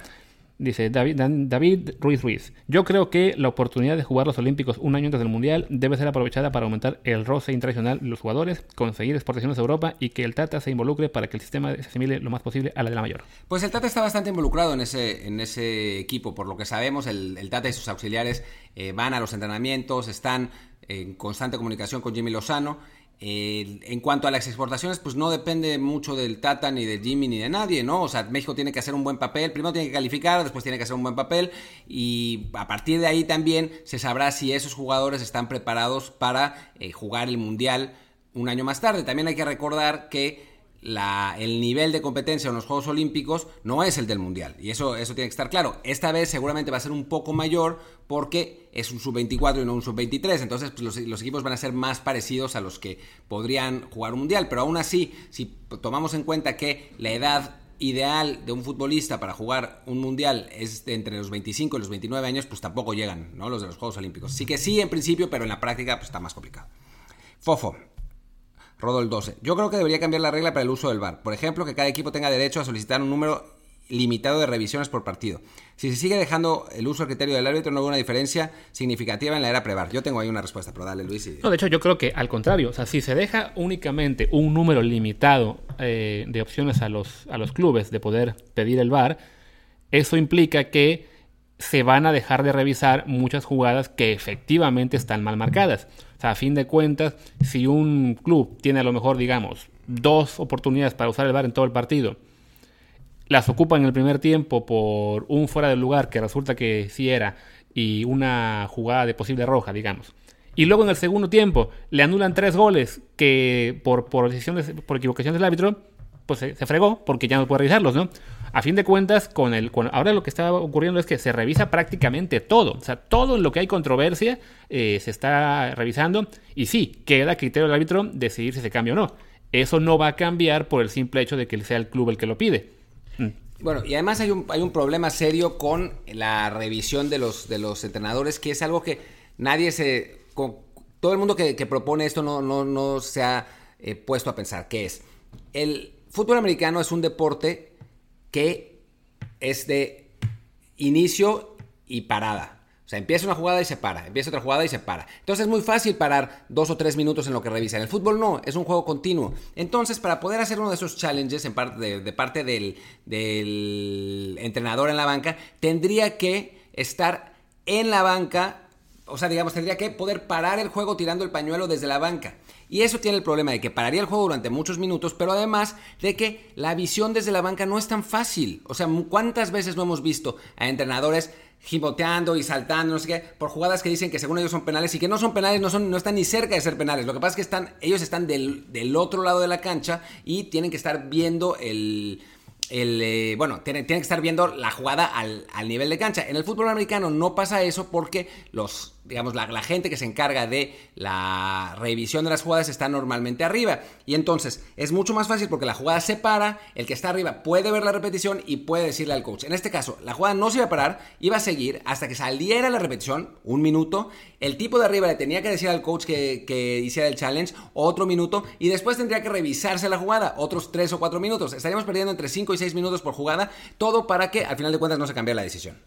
Dice David, David Ruiz Ruiz. Yo creo que la oportunidad de jugar los Olímpicos un año antes del Mundial debe ser aprovechada para aumentar el roce internacional de los jugadores, conseguir exportaciones a Europa y que el Tata se involucre para que el sistema se asimile lo más posible a la de la mayor. Pues el Tata está bastante involucrado en ese, en ese equipo. Por lo que sabemos, el, Tata y sus auxiliares eh, van a los entrenamientos, están en constante comunicación con Jimmy Lozano en cuanto a las exportaciones, pues no depende mucho del Tata, ni de Jimmy, ni de nadie, ¿no? O sea, México tiene que hacer un buen papel, primero tiene que calificar, después tiene que hacer un buen papel, y a partir de ahí también se sabrá si esos jugadores están preparados para eh, jugar el Mundial un año más tarde. También hay que recordar que la, el nivel de competencia en los Juegos Olímpicos no es el del Mundial. Y eso, eso tiene que estar claro. Esta vez seguramente va a ser un poco mayor porque es un sub-24 y no un sub-23. Entonces pues, los, equipos van a ser más parecidos a los que podrían jugar un Mundial. Pero aún así, si tomamos en cuenta que la edad ideal de un futbolista para jugar un mundial es entre los 25 y los 29 años, pues tampoco llegan, ¿no? Los de los Juegos Olímpicos. Sí que sí en principio, pero en la práctica pues está más complicado. Fofo, Rodol 12. Yo creo que debería cambiar la regla para el uso del VAR. Por ejemplo, que cada equipo tenga derecho a solicitar un número limitado de revisiones por partido. Si se sigue dejando el uso del criterio del árbitro, no hay una diferencia significativa en la era prevar. Yo tengo ahí una respuesta, pero dale, Luis. No, de hecho, yo creo que al contrario. O sea, si se deja únicamente un número limitado eh, de opciones a los, a los clubes de poder pedir el VAR, eso implica que se van a dejar de revisar muchas jugadas que efectivamente están mal marcadas. Sea, a fin de cuentas, si un club tiene a lo mejor, digamos, dos oportunidades para usar el VAR en todo el partido, las ocupa en el primer tiempo por un fuera del lugar que resulta que sí era y una jugada de posible roja, digamos. Y luego en el segundo tiempo le anulan tres goles que por, por, decisiones, por equivocación del árbitro, pues se, se, fregó porque ya no puede revisarlos, ¿no? a fin de cuentas, con el, ahora lo que está ocurriendo es que se revisa prácticamente todo. O sea, todo en lo que hay controversia eh, se está revisando. Y sí, queda criterio del árbitro decidir si se cambia o no. Eso no va a cambiar por el simple hecho de que sea el club el que lo pide. Mm. Bueno, y además hay un, hay un problema serio con la revisión de los, de los entrenadores, que es algo que nadie se... todo el mundo que, propone esto no, no, no se ha eh, puesto a pensar, que es el fútbol americano es un deporte que es de inicio y parada. O sea, empieza una jugada y se para, empieza otra jugada y se para. Entonces es muy fácil parar dos o tres minutos en lo que revisa. En el fútbol no, es un juego continuo. Entonces, para poder hacer uno de esos challenges en parte de, parte del, del entrenador en la banca, tendría que estar en la banca, o sea, digamos, tendría que poder parar el juego tirando el pañuelo desde la banca. Y eso tiene el problema de que pararía el juego durante muchos minutos, pero además de que la visión desde la banca no es tan fácil. O sea, ¿cuántas veces no hemos visto a entrenadores giboteando y saltando, no sé qué, por jugadas que dicen que según ellos son penales y que no son penales, no, son, no están ni cerca de ser penales. Lo que pasa es que están, ellos están del, del otro lado de la cancha y tienen que estar viendo el, el, eh, bueno, tiene, tiene, que estar viendo la jugada al, al, nivel de cancha. En el fútbol americano no pasa eso porque los digamos, la, gente que se encarga de la revisión de las jugadas está normalmente arriba. Y entonces es mucho más fácil porque la jugada se para, el que está arriba puede ver la repetición y puede decirle al coach. En este caso, la jugada no se iba a parar, iba a seguir hasta que saliera la repetición, un minuto. El tipo de arriba le tenía que decir al coach que, que hiciera el challenge, otro minuto, y después tendría que revisarse la jugada, otros tres o cuatro minutos. Estaríamos perdiendo entre 5 y 6 minutos por jugada, todo para que al final de cuentas no se cambie la decisión.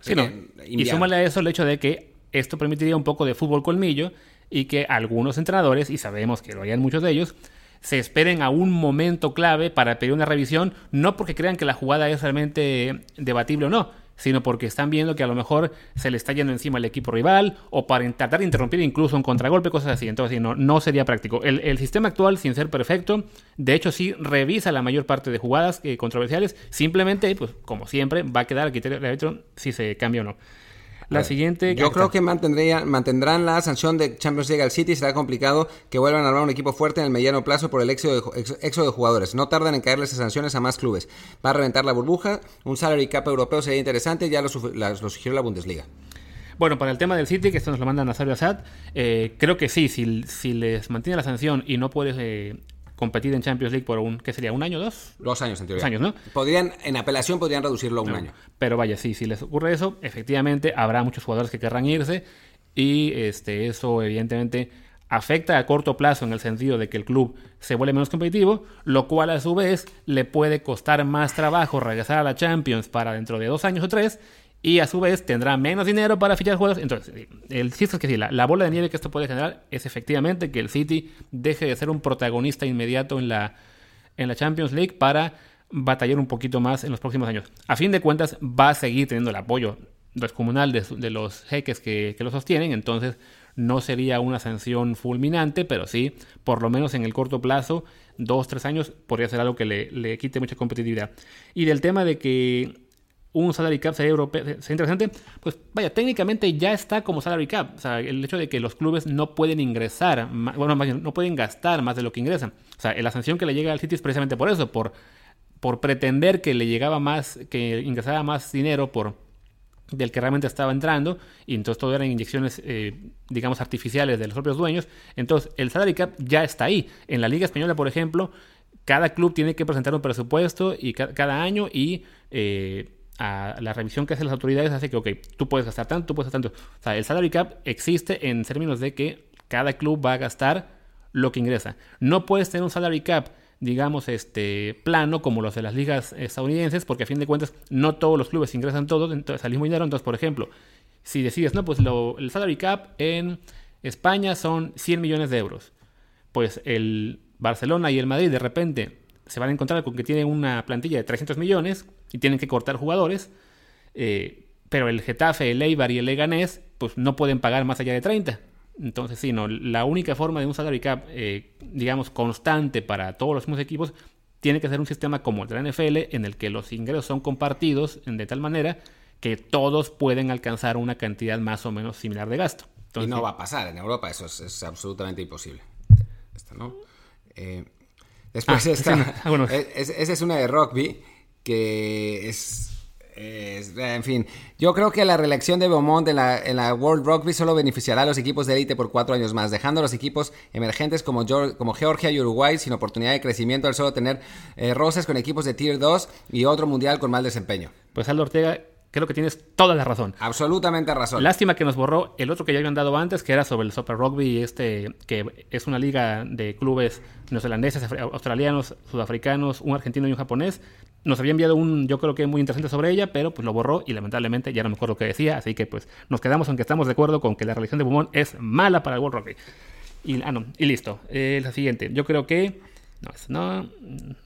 Y súmale a eso el hecho de que esto permitiría un poco de fútbol colmillo y que algunos entrenadores, y sabemos que lo hayan muchos de ellos, se esperen a un momento clave para pedir una revisión, no porque crean que la jugada es realmente debatible o no, sino porque están viendo que a lo mejor se le está yendo encima al equipo rival o para tratar de interrumpir incluso un contragolpe, cosas así. Entonces, no, no sería práctico. El, sistema actual, sin ser perfecto, de hecho sí revisa la mayor parte de jugadas eh, controversiales, simplemente, pues como siempre, va a quedar a criterio de árbitro si se cambia o no. La siguiente. Yo creo que mantendrán la sanción de Champions League al City. Será complicado que vuelvan a armar un equipo fuerte en el mediano plazo por el éxodo de, jugadores. No tardan en caerles esas sanciones a más clubes. Va a reventar la burbuja. Un salary cap europeo sería interesante. Ya lo, sugirió la Bundesliga. Bueno, para el tema del City, que esto nos lo manda Nazario Assad, eh, creo que sí, si, si, les mantiene la sanción y no puedes eh, competir en Champions League por un, ¿qué sería? ¿Un año, dos? Dos años en teoría. Dos años, ¿no? Podrían, en apelación podrían reducirlo a un año. Pero vaya, sí, si les ocurre eso, efectivamente habrá muchos jugadores que querrán irse y este, eso evidentemente afecta a corto plazo en el sentido de que el club se vuelve menos competitivo, lo cual a su vez le puede costar más trabajo regresar a la Champions para dentro de dos años o tres y a su vez tendrá menos dinero para fichar jugadores. Entonces, el chiste es que sí, la, bola de nieve que esto puede generar es efectivamente que el City deje de ser un protagonista inmediato en la, en la Champions League para batallar un poquito más en los próximos años. A fin de cuentas, va a seguir teniendo el apoyo descomunal de, de los jeques que, que lo sostienen, entonces no sería una sanción fulminante, pero sí, por lo menos en el corto plazo, dos, tres años, podría ser algo que le, le quite mucha competitividad. Y del tema de que un salary cap sería, europeo, interesante, pues vaya, técnicamente ya está como salary cap. O sea, el hecho de que los clubes no pueden ingresar, bueno, no pueden gastar más de lo que ingresan. O sea, la sanción que le llega al City es precisamente por eso, por, por pretender que le llegaba más, que ingresaba más dinero por del que realmente estaba entrando, y entonces todo eran inyecciones, eh, digamos, artificiales de los propios dueños. Entonces, el salary cap ya está ahí. En la Liga Española, por ejemplo, cada club tiene que presentar un presupuesto y cada año y eh, la revisión que hacen las autoridades hace que, ok, tú puedes gastar tanto, tú puedes gastar tanto. O sea, el salary cap existe en términos de que cada club va a gastar lo que ingresa. No puedes tener un salary cap, digamos, este plano como los de las ligas estadounidenses, porque a fin de cuentas no todos los clubes ingresan todos entonces, al mismo dinero. Entonces, por ejemplo, si decides, no, pues el salary cap en España son 100 millones de euros. Pues el Barcelona y el Madrid de repente se van a encontrar con que tienen una plantilla de 300 millones y tienen que cortar jugadores, eh, pero el Getafe, el Eibar y el Leganés pues no pueden pagar más allá de 30. Entonces, sí, no, la única forma de un salary cap, eh, digamos, constante para todos los mismos equipos, tiene que ser un sistema como el de la NFL, en el que los ingresos son compartidos de tal manera que todos pueden alcanzar una cantidad más o menos similar de gasto. y no va a pasar en Europa, eso es, absolutamente imposible. ¿no? Eh, Después ah, esta, ah, esa es una de rugby que es, en fin, yo creo que la reelección de Beaumont en la, en la, World Rugby solo beneficiará a los equipos de élite por cuatro años más, dejando a los equipos emergentes como, como Georgia y Uruguay sin oportunidad de crecimiento al solo tener eh, roces con equipos de Tier 2 y otro mundial con mal desempeño. Pues Aldo Ortega, creo que tienes toda la razón. Absolutamente razón. Lástima que nos borró el otro que ya habían dado antes, que era sobre el Super Rugby, este, que es una liga de clubes neozelandeses, australianos, sudafricanos, un argentino y un japonés. Nos había enviado un, yo creo que muy interesante sobre ella, pero pues lo borró y lamentablemente ya no me acuerdo lo que decía, así que pues nos quedamos aunque estamos de acuerdo con que la religión de Bumón es mala para el World Rugby. Y, ah, no, y listo. Eh, la siguiente. Yo creo que no,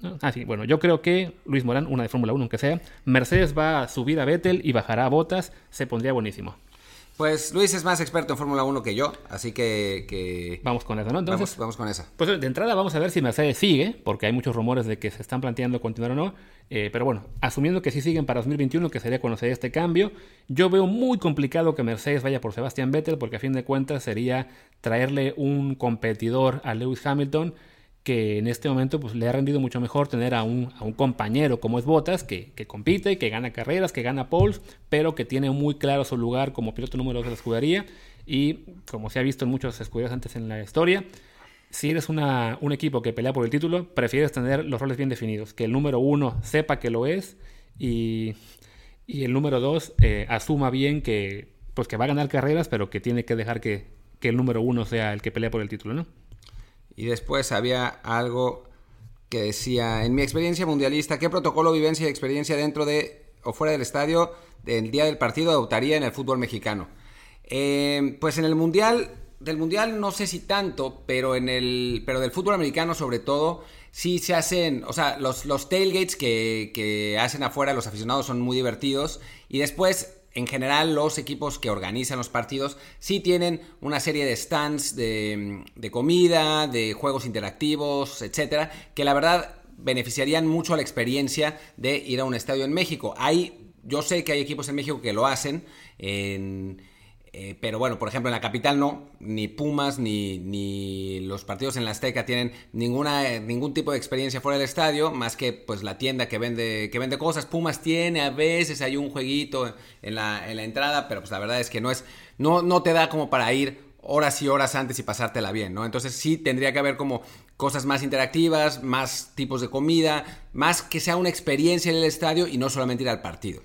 no, Ah, sí, bueno, yo creo que Luis Morán, una de Fórmula 1, aunque sea, Mercedes va a subir a Vettel y bajará a Botas, se pondría buenísimo. Pues Luis es más experto en Fórmula 1 que yo, así que, Vamos con eso, ¿no? Entonces, vamos, con esa. Pues de entrada vamos a ver si Mercedes sigue, porque hay muchos rumores de que se están planteando continuar o no. Eh, pero bueno, asumiendo que sí siguen para 2021, que sería conocer este cambio, yo veo muy complicado que Mercedes vaya por Sebastián Vettel, porque a fin de cuentas sería traerle un competidor a Lewis Hamilton que en este momento pues, le ha rendido mucho mejor tener a un, compañero como es Bottas, que, que, compite, que gana carreras, que gana poles, pero que tiene muy claro su lugar como piloto número 2 de la escudería. Y como se ha visto en muchos escuderías antes en la historia, si eres un equipo que pelea por el título, prefieres tener los roles bien definidos, que el número uno sepa que lo es y, el número dos eh, asuma bien que, pues que va a ganar carreras, pero que tiene que dejar que, que el número uno sea el que pelea por el título, ¿no? Y después había algo que decía, en mi experiencia mundialista, ¿qué protocolo, vivencia y experiencia dentro de o fuera del estadio del día del partido adoptaría en el fútbol mexicano? Eh, pues en el mundial, del mundial no sé si tanto, pero en el, pero del fútbol americano sobre todo, sí se hacen, o sea, los, los tailgates que, que hacen afuera los aficionados son muy divertidos y después en general los equipos que organizan los partidos sí tienen una serie de stands de, comida, de juegos interactivos, etcétera, que la verdad beneficiarían mucho a la experiencia de ir a un estadio en México. Hay, yo sé que hay equipos en México que lo hacen en eh, pero bueno, por ejemplo, en la capital no, ni Pumas ni, ni los partidos en la Azteca tienen ninguna, eh, ningún tipo de experiencia fuera del estadio, más que pues la tienda que vende, que vende cosas. Pumas tiene, a veces hay un jueguito en la, en la entrada, pero pues la verdad es que no es, no, no te da como para ir horas y horas antes y pasártela bien, ¿no? Entonces sí tendría que haber como cosas más interactivas, más tipos de comida, más que sea una experiencia en el estadio y no solamente ir al partido.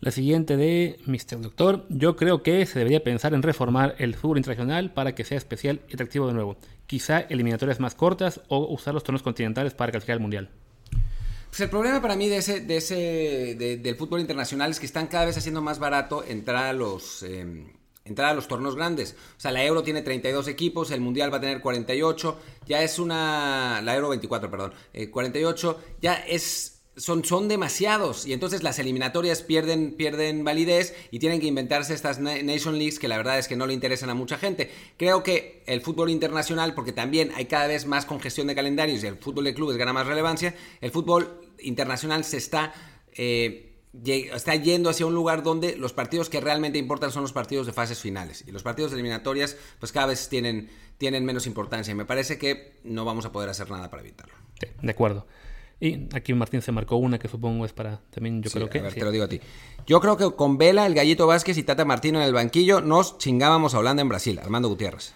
La siguiente de Mr. Doctor, yo creo que se debería pensar en reformar el fútbol internacional para que sea especial y atractivo de nuevo. Quizá eliminatorias más cortas o usar los torneos continentales para calificar el mundial. Pues el problema para mí de ese, de ese, del fútbol internacional es que están cada vez haciendo más barato entrar a los, em, entrar a los torneos grandes. O sea, la Euro tiene 32 equipos, el Mundial va a tener 48, ya es una, la Euro 24, perdón, 48, eh, ya es son, son demasiados y entonces las eliminatorias pierden, pierden validez y tienen que inventarse estas Nation Leagues que la verdad es que no le interesan a mucha gente. Creo que el fútbol internacional, porque también hay cada vez más congestión de calendarios y el fútbol de clubes gana más relevancia, el fútbol internacional se está... Eh, está yendo hacia un lugar donde los partidos que realmente importan son los partidos de fases finales y los partidos eliminatorias pues cada vez tienen, tienen menos importancia y me parece que no vamos a poder hacer nada para evitarlo. de acuerdo. Y aquí Martín se marcó una que supongo es para también, yo creo que. A ver, te lo digo a ti. Yo creo que con Vela, el Gallito Vázquez y Tata Martino en el banquillo nos chingábamos a Holanda en Brasil, Armando Gutiérrez.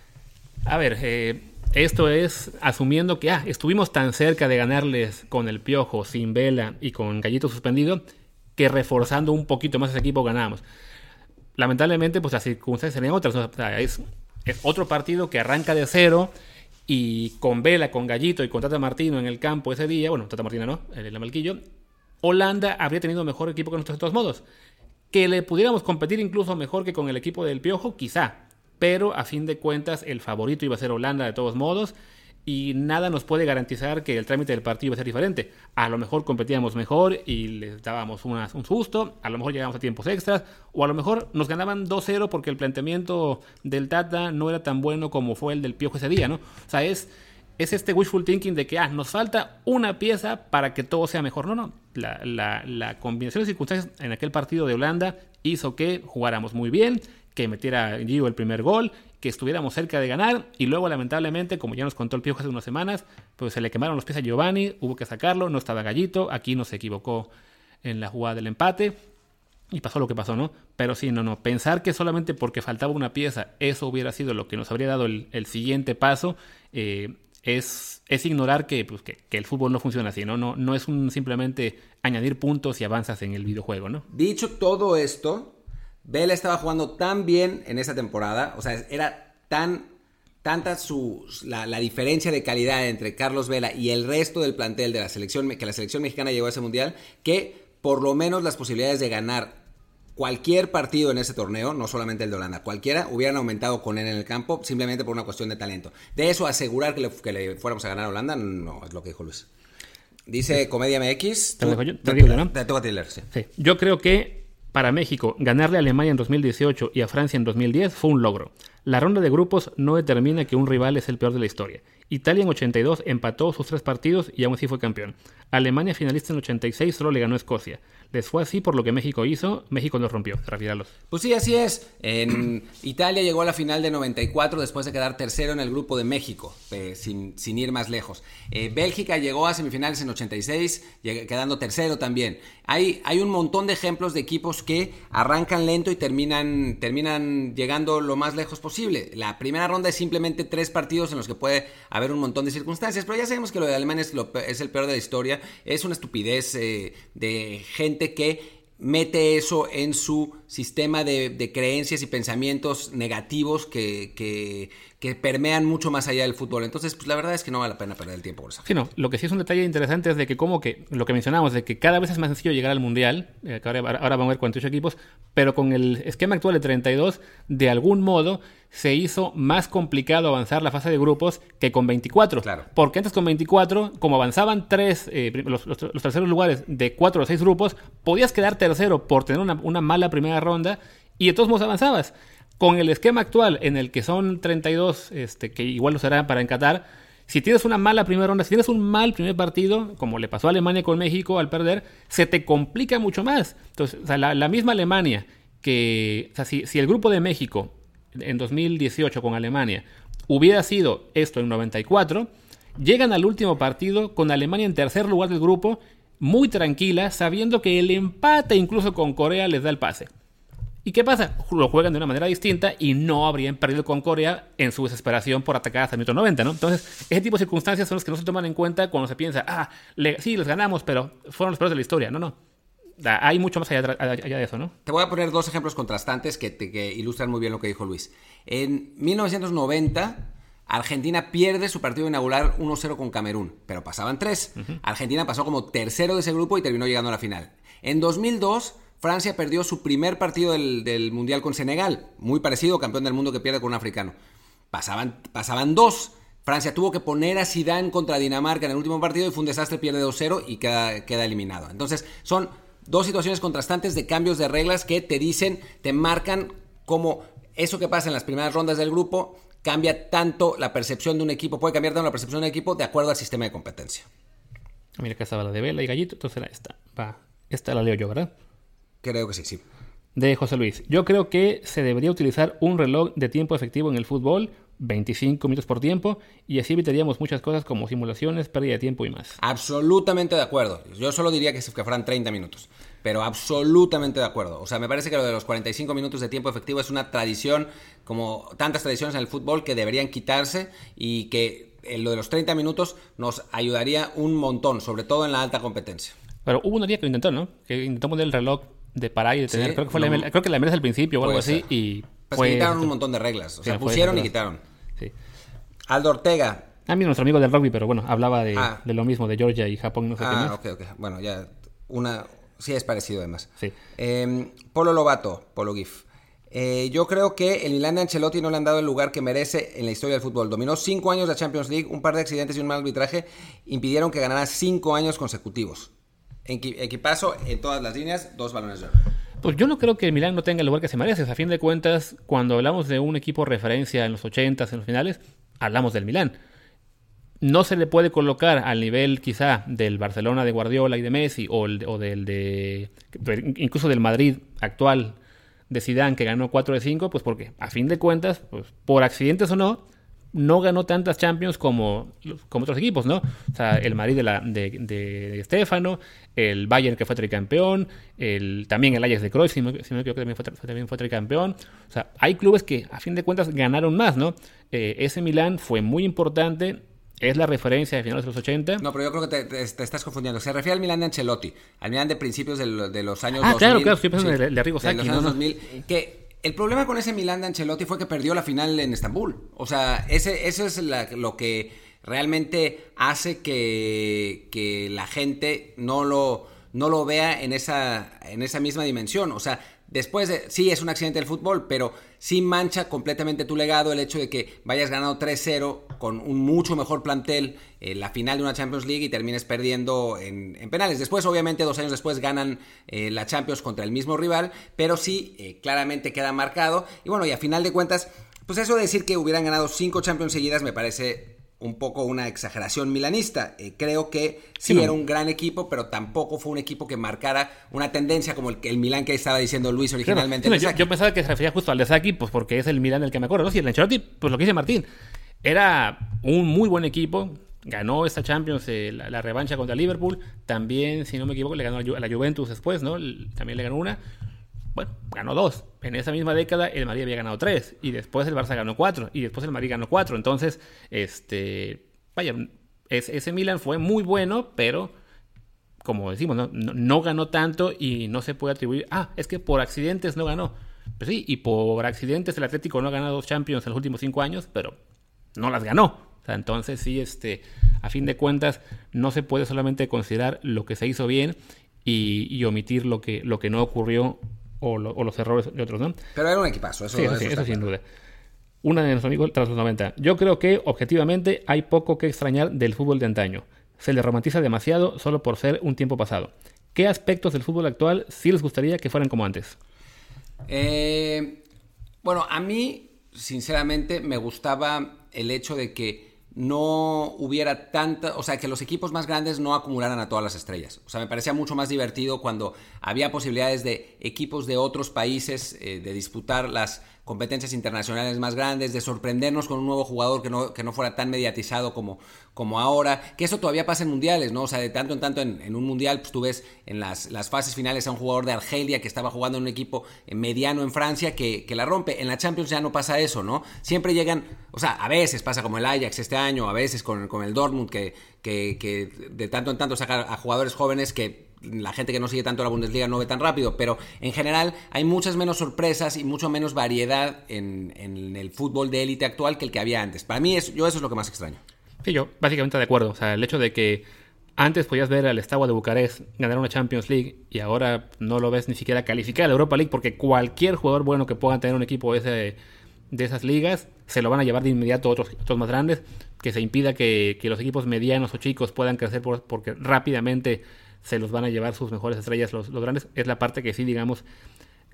A ver, eh, esto es asumiendo que ah, estuvimos tan cerca de ganarles con el Piojo, sin Vela y con Gallito suspendido, que reforzando un poquito más ese equipo ganamos. Lamentablemente, pues las circunstancias serían otras. es, es otro partido que arranca de cero y con Vela, con Gallito y con Tata Martino en el campo ese día, bueno, Tata Martino no, el Malquillo, Holanda habría tenido mejor equipo que nosotros de todos modos. Que le pudiéramos competir incluso mejor que con el equipo del Piojo, quizá. Pero a fin de cuentas, el favorito iba a ser Holanda de todos modos y nada nos puede garantizar que el trámite del partido va a ser diferente. A lo mejor competíamos mejor y les dábamos un susto, a lo mejor llegamos a tiempos extras, o a lo mejor nos ganaban 2-0 porque el planteamiento del Tata no era tan bueno como fue el del Piojo ese día, ¿no? O sea, es, es este wishful thinking de que ah, nos falta una pieza para que todo sea mejor. No, no. La, la combinación de circunstancias en aquel partido de Holanda hizo que jugáramos muy bien, que metiera Gio el primer gol que estuviéramos cerca de ganar y luego lamentablemente, como ya nos contó el Piojo hace unas semanas, pues se le quemaron los pies a Giovanni, hubo que sacarlo, no estaba Gallito, aquí no se equivocó en la jugada del empate y pasó lo que pasó, ¿no? Pero sí, no, no, pensar que solamente porque faltaba una pieza eso hubiera sido lo que nos habría dado el, siguiente paso, eh, es, es ignorar que, pues, que, que el fútbol no funciona así, ¿no? No, no es simplemente añadir puntos y avanzas en el videojuego, ¿no? Dicho todo esto, Vela estaba jugando tan bien en esa temporada, o sea, era tan tanta su, la, la, diferencia de calidad entre Carlos Vela y el resto del plantel de la selección, que la selección mexicana llegó a ese mundial, que por lo menos las posibilidades de ganar cualquier partido en ese torneo, no solamente el de Holanda, cualquiera, hubieran aumentado con él en el campo simplemente por una cuestión de talento. De eso asegurar que le, que le fuéramos a ganar a Holanda, no es lo que dijo Luis. Dice Comedia MX. ¿Te, yo, te, digo, ¿no? te toca a ti leer, sí. sí. Yo creo que para México, ganarle a Alemania en 2018 y a Francia en 2010 fue un logro. La ronda de grupos no determina que un rival es el peor de la historia. Italia en 82 empató sus tres partidos y aún así fue campeón. Alemania finalista en 86 solo le ganó a Escocia. Les fue así por lo que México hizo, México los rompió. Retiralos. Pues sí, así es. En Italia llegó a la final de 94 después de quedar tercero en el grupo de México, eh, sin, sin, ir más lejos. Eh, Bélgica llegó a semifinales en 86, quedando tercero también. Hay, hay un montón de ejemplos de equipos que arrancan lento y terminan, terminan llegando lo más lejos posible. La primera ronda es simplemente tres partidos en los que puede haber un montón de circunstancias, pero ya sabemos que lo de Alemania es, el peor de la historia. Es una estupidez eh, de gente que mete eso en su sistema de, creencias y pensamientos negativos que, que, permean mucho más allá del fútbol. Entonces, pues la verdad es que no vale la pena perder el tiempo por eso. Sí, no. Lo que sí es un detalle interesante es de que como que, lo que mencionamos, de que cada vez es más sencillo llegar al Mundial, eh, ahora, ahora van a ver 48 equipos, pero con el esquema actual de 32, de algún modo se hizo más complicado avanzar la fase de grupos que con 24. Claro. Porque antes con 24, como avanzaban tres, eh, los, los, los, terceros lugares de 4 o 6 grupos, podías quedar tercero por tener una, una, mala primera ronda y de todos modos avanzabas. Con el esquema actual en el que son 32, este, que igual lo será para encatar, si tienes una mala primera ronda, si tienes un mal primer partido, como le pasó a Alemania con México al perder, se te complica mucho más. Entonces, o sea, la, la misma Alemania, que, o sea, si, si el grupo de México en 2018 con Alemania hubiera sido esto en 94, llegan al último partido con Alemania en tercer lugar del grupo, muy tranquila, sabiendo que el empate incluso con Corea les da el pase. ¿Y qué pasa? Lo juegan de una manera distinta y no habrían perdido con Corea en su desesperación por atacar hasta el minuto 90, ¿no? Entonces, ese tipo de circunstancias son las que no se toman en cuenta cuando se piensa, ah, sí, les ganamos, pero fueron los peores de la historia. No, no hay mucho más allá, allá, de eso, ¿no? Te voy a poner dos ejemplos contrastantes que, te, que ilustran muy bien lo que dijo Luis. En 1990, Argentina pierde su partido inaugural 1-0 con Camerún, pero pasaban tres. Uh -huh. Argentina pasó como tercero de ese grupo y terminó llegando a la final. En 2002, Francia perdió su primer partido del, del Mundial con Senegal, muy parecido, campeón del mundo que pierde con un africano. Pasaban, pasaban dos. Francia tuvo que poner a Zidane contra Dinamarca en el último partido y fue un desastre, pierde 2-0 y queda, queda eliminado. Entonces, son dos situaciones contrastantes de cambios de reglas que te dicen, te marcan como eso que pasa en las primeras rondas del grupo cambia tanto la percepción de un equipo, puede cambiar tanto la percepción de un equipo de acuerdo al sistema de competencia. Mira, acá estaba la de Vela y Gallito, entonces esta, va, esta la leo yo, ¿verdad? Creo que sí, sí. De José Luis, yo creo que se debería utilizar un reloj de tiempo efectivo en el fútbol 25 minutos por tiempo y así evitaríamos muchas cosas como simulaciones, pérdida de tiempo y más. Absolutamente de acuerdo. Yo solo diría que, que fueran 30 minutos, pero absolutamente de acuerdo. O sea, me parece que lo de los 45 minutos de tiempo efectivo es una tradición, como tantas tradiciones en el fútbol, que deberían quitarse y que lo de los 30 minutos nos ayudaría un montón, sobre todo en la alta competencia. Pero hubo un día que lo intentó, ¿no? Que intentó poner el reloj de parar y de tener. ¿Sí? Creo, que fue no, la, creo que la MLS al principio o algo así. Ser. Y pues fue, quitaron un montón de reglas. O sea, sí, pusieron y quitaron. Sí. Aldo Ortega. A mí nuestro amigo del rugby, pero bueno, hablaba de, ah. de lo mismo, de Georgia y Japón, no sé ah, qué más. ok, ok. Bueno, ya una... Sí es parecido además. Sí. Eh, Polo Lobato, Polo GIF. Eh, yo creo que el Milan de Ancelotti no le han dado el lugar que merece en la historia del fútbol. Dominó cinco años la Champions League, un par de accidentes y un mal arbitraje impidieron que ganara cinco años consecutivos. Equipazo en todas las líneas, dos balones de oro. Pues yo no creo que el Milan no tenga el lugar que se merece. A fin de cuentas, cuando hablamos de un equipo referencia en los 80s, en los finales, hablamos del Milan. No se le puede colocar al nivel quizá del Barcelona de Guardiola y de Messi o, el, o del de incluso del Madrid actual de Zidane que ganó 4 de 5, pues porque a fin de cuentas, pues por accidentes o no, no ganó tantas Champions como, como otros equipos, ¿no? O sea, el Madrid de, la, de, de Stefano, el Bayern que fue tricampeón, el, también el Ajax de Cruyff, si no, si me equivoco, también fue, también fue tricampeón. O sea, hay clubes que a fin de cuentas ganaron más, ¿no? Eh, ese Milán fue muy importante es la referencia de finales de los 80. No, pero yo creo que te, estás confundiendo. Se refiere al Milan de Ancelotti, al Milan de principios de, los años ah, 2000. claro, claro, estoy pensando de, de Arrigo de los años 2000, que el problema con ese Milan de Ancelotti fue que perdió la final en Estambul. O sea, ese, eso es lo que realmente hace que, que la gente no lo, no lo vea en esa, en esa misma dimensión. O sea, después de, sí es un accidente del fútbol, pero sí mancha completamente tu legado el hecho de que vayas ganando 3-0 con un mucho mejor plantel en la final de una Champions League y termines perdiendo en, penales. Después, obviamente, dos años después ganan eh, la Champions contra el mismo rival, pero sí, eh, claramente queda marcado. Y bueno, y a final de cuentas, pues eso de decir que hubieran ganado cinco Champions seguidas me parece un poco una exageración milanista. Eh, creo que sí, era un gran equipo, pero tampoco fue un equipo que marcara una tendencia como el, el Milan que estaba diciendo Luis originalmente. yo, pensaba que se refería justo al de Saki, pues porque es el Milan del que me acuerdo. ¿no? Sí, el Ancelotti, pues lo que dice Martín, era un muy buen equipo. Ganó esta Champions, eh, la, revancha contra Liverpool. También, si no me equivoco, le ganó a la Juventus después, ¿no? También le ganó una bueno, ganó dos. En esa misma década el Madrid había ganado tres y después el Barça ganó cuatro y después el Madrid ganó cuatro. Entonces, este, vaya, ese Milan fue muy bueno, pero como decimos, no, ganó tanto y no se puede atribuir, ah, es que por accidentes no ganó. Pues sí, y por accidentes el Atlético no ha ganado dos Champions en los últimos cinco años, pero no las ganó. entonces sí, este, a fin de cuentas, no se puede solamente considerar lo que se hizo bien y, omitir lo que no ocurrió o, los errores de otros, ¿no? Pero era un equipazo, eso, sí, eso, sin duda. Una de nuestros amigos tras los 90. Yo creo que, objetivamente, hay poco que extrañar del fútbol de antaño. Se le romantiza demasiado solo por ser un tiempo pasado. ¿Qué aspectos del fútbol actual sí les gustaría que fueran como antes? Eh, bueno, a mí, sinceramente, me gustaba el hecho de que no hubiera tanta, o sea, que los equipos más grandes no acumularan a todas las estrellas. O sea, me parecía mucho más divertido cuando había posibilidades de equipos de otros países eh, de disputar las competencias internacionales más grandes, de sorprendernos con un nuevo jugador que no, que no fuera tan mediatizado como, como ahora, que eso todavía pasa en mundiales, ¿no? O sea, de tanto en tanto en, un mundial, pues tú ves en las, las, fases finales a un jugador de Argelia que estaba jugando en un equipo mediano en Francia que, que, la rompe. En la Champions ya no pasa eso, ¿no? Siempre llegan, o sea, a veces pasa como el Ajax este año, a veces con, con el Dortmund que, que, que de tanto en tanto saca a jugadores jóvenes que la gente que no sigue tanto la Bundesliga no ve tan rápido, pero en general hay muchas menos sorpresas y mucho menos variedad en, el fútbol de élite actual que el que había antes. Para mí, yo eso es lo que más extraño. Sí, yo básicamente de acuerdo. O sea, el hecho de que antes podías ver al Estado de Bucarest ganar una Champions League y ahora no lo ves ni siquiera calificar a la Europa League porque cualquier jugador bueno que pueda tener un equipo de esas ligas se lo van a llevar de inmediato a otros más grandes, que se impida que, los equipos medianos o chicos puedan crecer porque rápidamente se los van a llevar sus mejores estrellas los, grandes, es la parte que sí, digamos,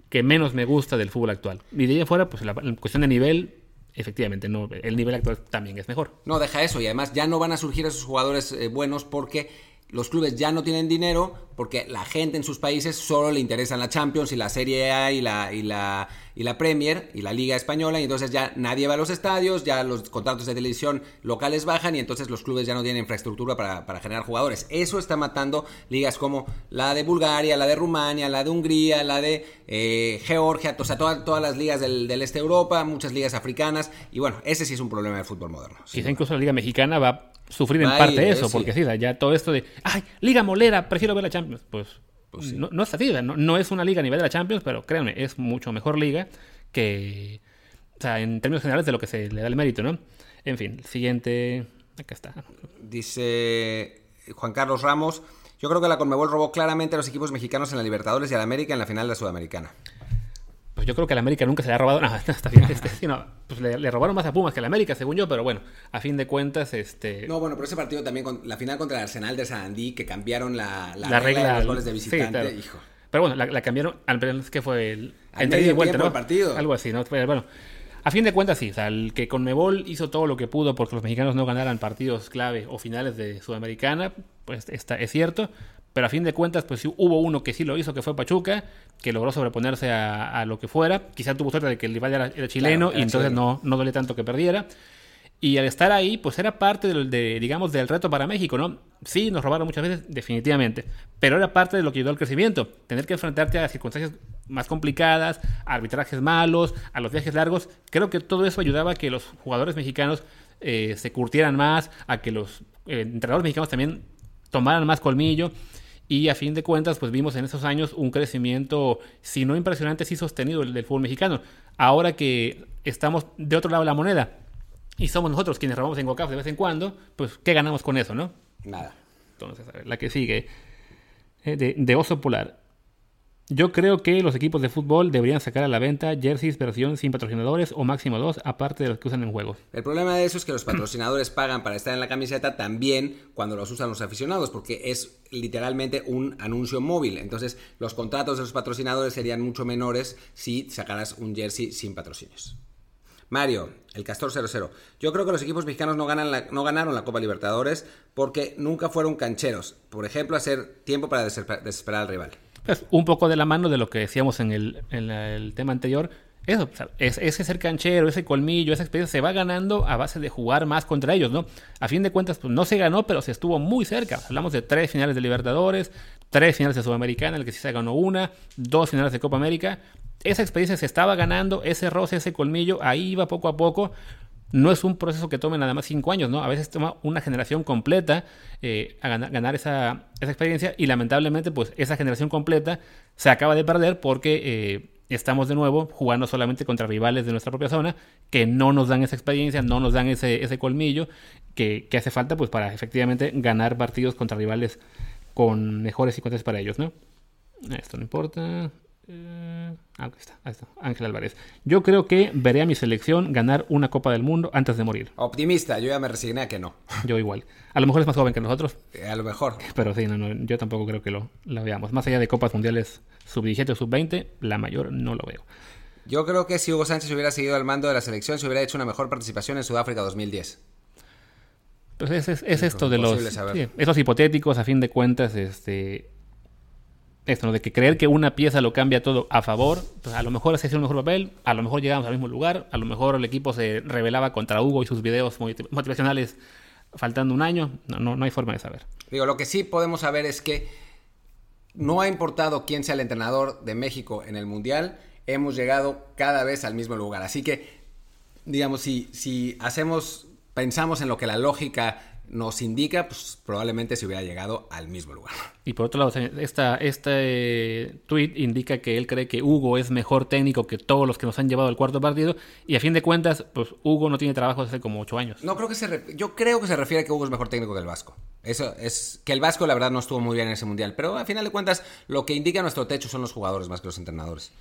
que menos me gusta del fútbol actual. Y de ahí afuera, pues la, cuestión de nivel, efectivamente, no, el nivel actual también es mejor. No, deja eso, y además ya no van a surgir esos jugadores eh, buenos porque los clubes ya no tienen dinero porque la gente en sus países solo le interesan la Champions y la Serie A y la, y la, y la Premier y la Liga Española y entonces ya nadie va a los estadios, ya los contratos de televisión locales bajan y entonces los clubes ya no tienen infraestructura para, generar jugadores. Eso está matando ligas como la de Bulgaria, la de Rumania, la de Hungría, la de eh, Georgia, o sea, todas, todas las ligas del, del, este de Europa, muchas ligas africanas y bueno, ese sí es un problema del fútbol moderno. Quizá incluso la Liga Mexicana va sufrir en parte eso, porque sí, ya todo esto de, ay, Liga Molera, prefiero ver la Champions, pues, pues no, no, es así, no, no, es una liga a nivel de la Champions, pero créanme, es mucho mejor liga que, o sea, en términos generales de lo que se le da el mérito, ¿no? En fin, siguiente, acá está. Dice Juan Carlos Ramos, yo creo que la Conmebol robó claramente a los equipos mexicanos en la Libertadores y a la América en la final de la Sudamericana. Pues yo creo que la América nunca se le ha robado. nada está bien. Este, pues le, robaron más a Pumas que a la América, según yo, pero bueno, a fin de cuentas, este. No, bueno, pero ese partido también, con la final contra el Arsenal de Sandí, que cambiaron la, regla, de los goles de visitante, hijo. Pero bueno, la, cambiaron, al menos que fue el. Entre y vuelta, ¿no? partido. Algo así, ¿no? Bueno. A fin de cuentas, sí, o sea, el que Conmebol hizo todo lo que pudo porque los mexicanos no ganaran partidos clave o finales de Sudamericana, pues está, es cierto, pero a fin de cuentas, pues hubo uno que sí lo hizo, que fue Pachuca, que logró sobreponerse a, lo que fuera. Quizá tuvo suerte de que el rival era, chileno y entonces no, no duele tanto que perdiera. Y al estar ahí, pues era parte del, de, digamos, del reto para México, ¿no? Sí, nos robaron muchas veces, definitivamente, pero era parte de lo que ayudó al crecimiento. Tener que enfrentarte a circunstancias más complicadas, a arbitrajes malos, a los viajes largos. Creo que todo eso ayudaba a que los jugadores mexicanos eh, se curtieran más, a que los eh, entrenadores mexicanos también tomaran más colmillo. Y a fin de cuentas, pues vimos en esos años un crecimiento, si no impresionante, sí sostenido del, fútbol mexicano. Ahora que estamos de otro lado de la moneda y somos nosotros quienes robamos en GOCAF de vez en cuando, pues ¿qué ganamos con eso, no? Nada. Entonces, a ver, la que sigue. Eh, de, de Oso Polar. Yo creo que los equipos de fútbol deberían sacar a la venta jerseys versión sin patrocinadores o máximo dos, aparte de los que usan en juegos. El problema de eso es que los patrocinadores pagan para estar en la camiseta también cuando los usan los aficionados, porque es literalmente un anuncio móvil. Entonces, los contratos de los patrocinadores serían mucho menores si sacaras un jersey sin patrocinios. Mario, el Castor 00. Yo creo que los equipos mexicanos no, ganan la- no ganaron la Copa Libertadores porque nunca fueron cancheros. Por ejemplo, hacer tiempo para desesper- desesperar al rival. Pues un poco de la mano de lo que decíamos en el, tema anterior. Eso, o ese ser canchero, ese colmillo, esa experiencia se va ganando a base de jugar más contra ellos, ¿no? A fin de cuentas, pues no se ganó, pero se estuvo muy cerca. Hablamos de tres finales de Libertadores, tres finales de Sudamericana, en el que sí se ganó una, dos finales de Copa América. Esa experiencia se estaba ganando, ese roce, ese colmillo, ahí iba poco a poco. No es un proceso que tome nada más cinco años, ¿no? A veces toma una generación completa eh, a ganar, ganar esa, esa experiencia y lamentablemente pues esa generación completa se acaba de perder porque eh, estamos de nuevo jugando solamente contra rivales de nuestra propia zona que no nos dan esa experiencia, no nos dan ese, ese colmillo que, que hace falta pues para efectivamente ganar partidos contra rivales con mejores circunstancias para ellos, ¿no? Esto no importa. Eh, aquí está, ahí está. Ángel Álvarez. Yo creo que veré a mi selección ganar una Copa del Mundo antes de morir. Optimista, yo ya me resigné a que no. Yo igual. A lo mejor es más joven que nosotros, Eh, A lo mejor. pero sí, no, no, yo tampoco creo que lo, la veamos. Más allá de Copas Mundiales sub-17 o sub-20, la mayor no lo veo. Yo creo que si Hugo Sánchez hubiera seguido al mando de la selección, se hubiera hecho una mejor participación en Sudáfrica 2010. Pues es, es- es esto de los... sí, esos hipotéticos, a fin de cuentas, este... Esto, de que creer que una pieza lo cambia todo a favor, pues a lo mejor se hizo un mejor papel, a lo mejor llegamos al mismo lugar, a lo mejor el equipo se rebelaba contra Hugo y sus videos motiv- motivacionales faltando un año, no, no, no hay forma de saber. Digo, lo que sí podemos saber es que no ha importado quién sea el entrenador de México en el Mundial, hemos llegado cada vez al mismo lugar. Así que, digamos, si, si hacemos, pensamos en lo que la lógica nos indica, pues probablemente se hubiera llegado al mismo lugar. Y por otro lado, esta, este tweet indica que él cree que Hugo es mejor técnico que todos los que nos han llevado al cuarto partido. Y a fin de cuentas, pues Hugo no tiene trabajo desde hace como ocho años. No creo que se re- yo creo que se refiere a que Hugo es mejor técnico que el Vasco. Eso es que el Vasco la verdad no estuvo muy bien en ese mundial, pero al final de cuentas lo que indica nuestro techo son los jugadores más que los entrenadores.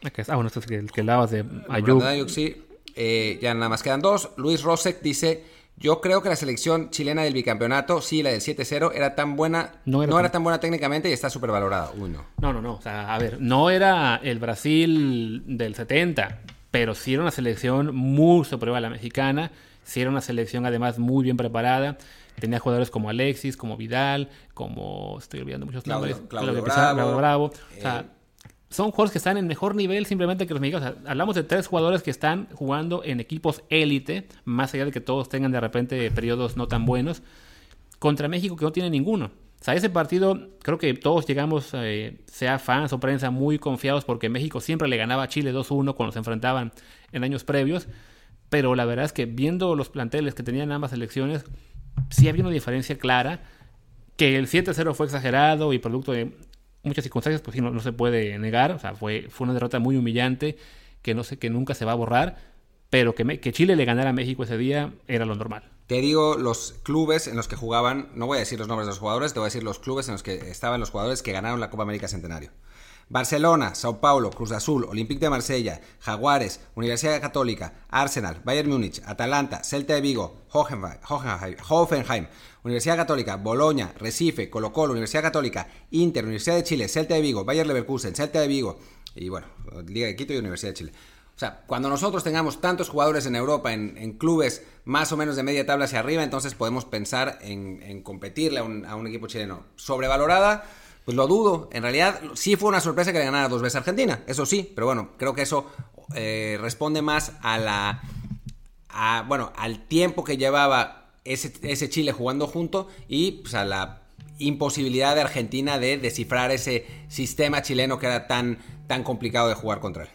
Está. Ah, bueno, esto es el que hablabas de Hablando Ayub. de Ayuk, sí. Eh, ya nada más quedan dos. Luis Rosek dice, yo creo que la selección chilena del bicampeonato, sí, la del 7-0, era tan buena, No no era era, tan- buena técnicamente y está súper valorada. Uy, no. No, no, no. O sea, a ver, no era el Brasil del 70, pero sí era una selección muy superior a la mexicana. Sí era una selección además muy bien preparada. Tenía jugadores como Alexis, como Vidal, como... Estoy olvidando muchos Claudio- nombres. Claudio Bravo, Claudio Bravo. O sea, eh, son jugadores que están en mejor nivel simplemente que los mexicanos. Hablamos de tres jugadores que están jugando en equipos élite, más allá de que todos tengan de repente periodos no tan buenos contra México que no tiene ninguno. O sea, ese partido creo que todos llegamos, eh, sea fans o prensa, muy confiados porque México siempre le ganaba a Chile 2-1 cuando se enfrentaban en años previos. Pero la verdad es que viendo los planteles que tenían ambas selecciones, sí había una diferencia clara. Que el 7-0 fue exagerado y producto de muchas circunstancias, pues sí, no, no se puede negar. O sea, fue, fue una derrota muy humillante que no sé, que nunca se va a borrar. Pero que, que Chile le ganara a México ese día era lo normal. Te digo los clubes en los que jugaban, no voy a decir los nombres de los jugadores, te voy a decir los clubes en los que estaban los jugadores que ganaron la Copa América Centenario. Barcelona, Sao Paulo, Cruz Azul, Olympique de Marsella, Jaguares, Universidad Católica, Arsenal, Bayern Múnich, Atalanta, Celta de Vigo, Hoffenheim, Hoffenheim, Hoffenheim, Universidad Católica, Boloña, Recife, Colo Colo, Universidad Católica, Inter, Universidad de Chile, Celta de Vigo, Bayer Leverkusen, Celta de Vigo y bueno, Liga de Quito y Universidad de Chile. O sea, cuando nosotros tengamos tantos jugadores en Europa, en, clubes más o menos de media tabla hacia arriba, entonces podemos pensar en, competirle a un, a un equipo chileno. Sobrevalorada, pues lo dudo. En realidad, sí fue una sorpresa que le ganara dos veces a Argentina, eso sí, pero bueno, creo que eso eh, responde más a la. a, bueno, al tiempo que llevaba ese, ese Chile jugando junto y pues, a la imposibilidad de Argentina de descifrar ese sistema chileno que era tan, tan complicado de jugar contra él.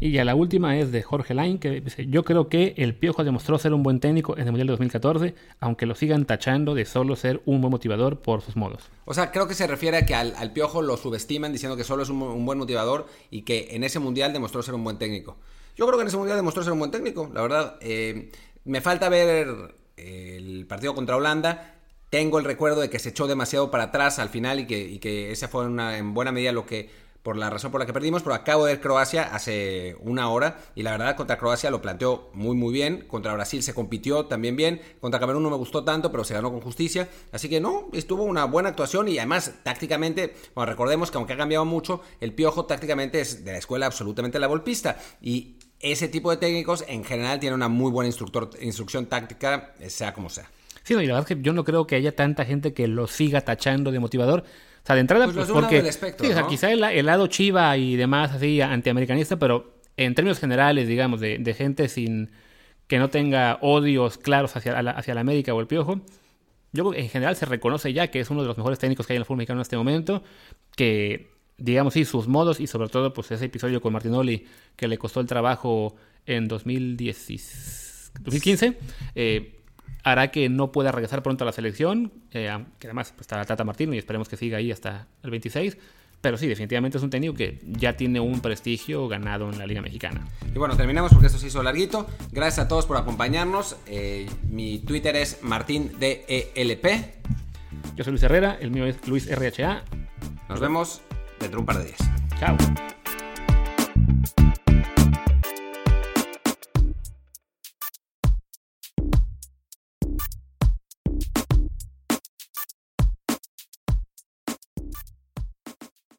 Y ya la última es de Jorge Lain, que dice, yo creo que el Piojo demostró ser un buen técnico en el Mundial de 2014, aunque lo sigan tachando de solo ser un buen motivador por sus modos. O sea, creo que se refiere a que al, Piojo lo subestiman diciendo que solo es un, buen motivador y que en ese Mundial demostró ser un buen técnico. Yo creo que en ese Mundial demostró ser un buen técnico, la verdad. Eh, me falta ver el partido contra Holanda. Tengo el recuerdo de que se echó demasiado para atrás al final y que, esa fue una, en buena medida lo que por la razón por la que perdimos, pero acabo de ver Croacia hace una hora y la verdad contra Croacia lo planteó muy muy bien, contra Brasil se compitió también bien, contra Camerún no me gustó tanto, pero se ganó con justicia, así que no, estuvo una buena actuación y además tácticamente, bueno, recordemos que aunque ha cambiado mucho, el Piojo tácticamente es de la escuela absolutamente la golpista. Y ese tipo de técnicos en general tiene una muy buena instructor, instrucción táctica, sea como sea. Sí, y la verdad es que yo no creo que haya tanta gente que lo siga tachando de motivador sea, de entrada, pues, porque. sí, o sea, quizá el, lado chiva y demás, así, antiamericanista, pero en términos generales, digamos, de, gente sin. que no tenga odios claros hacia la, hacia la América o el Piojo. Yo creo que en general se reconoce ya que es uno de los mejores técnicos que hay en el fútbol mexicano en este momento. Que, digamos, sí, sus modos y sobre todo, pues ese episodio con Martinoli que le costó el trabajo en 2010, 2015. Eh, hará que no pueda regresar pronto a la selección, eh, que además pues, está la Tata Martino y esperemos que siga ahí hasta el 26. Pero sí, definitivamente es un técnico que ya tiene un prestigio ganado en la Liga Mexicana. Y bueno, terminamos porque esto se hizo larguito. Gracias a todos por acompañarnos. Eh, mi Twitter es MartinDELP. Yo soy Luis Herrera, el mío es Luis RHA. Nos vemos dentro de un par de días. Chao.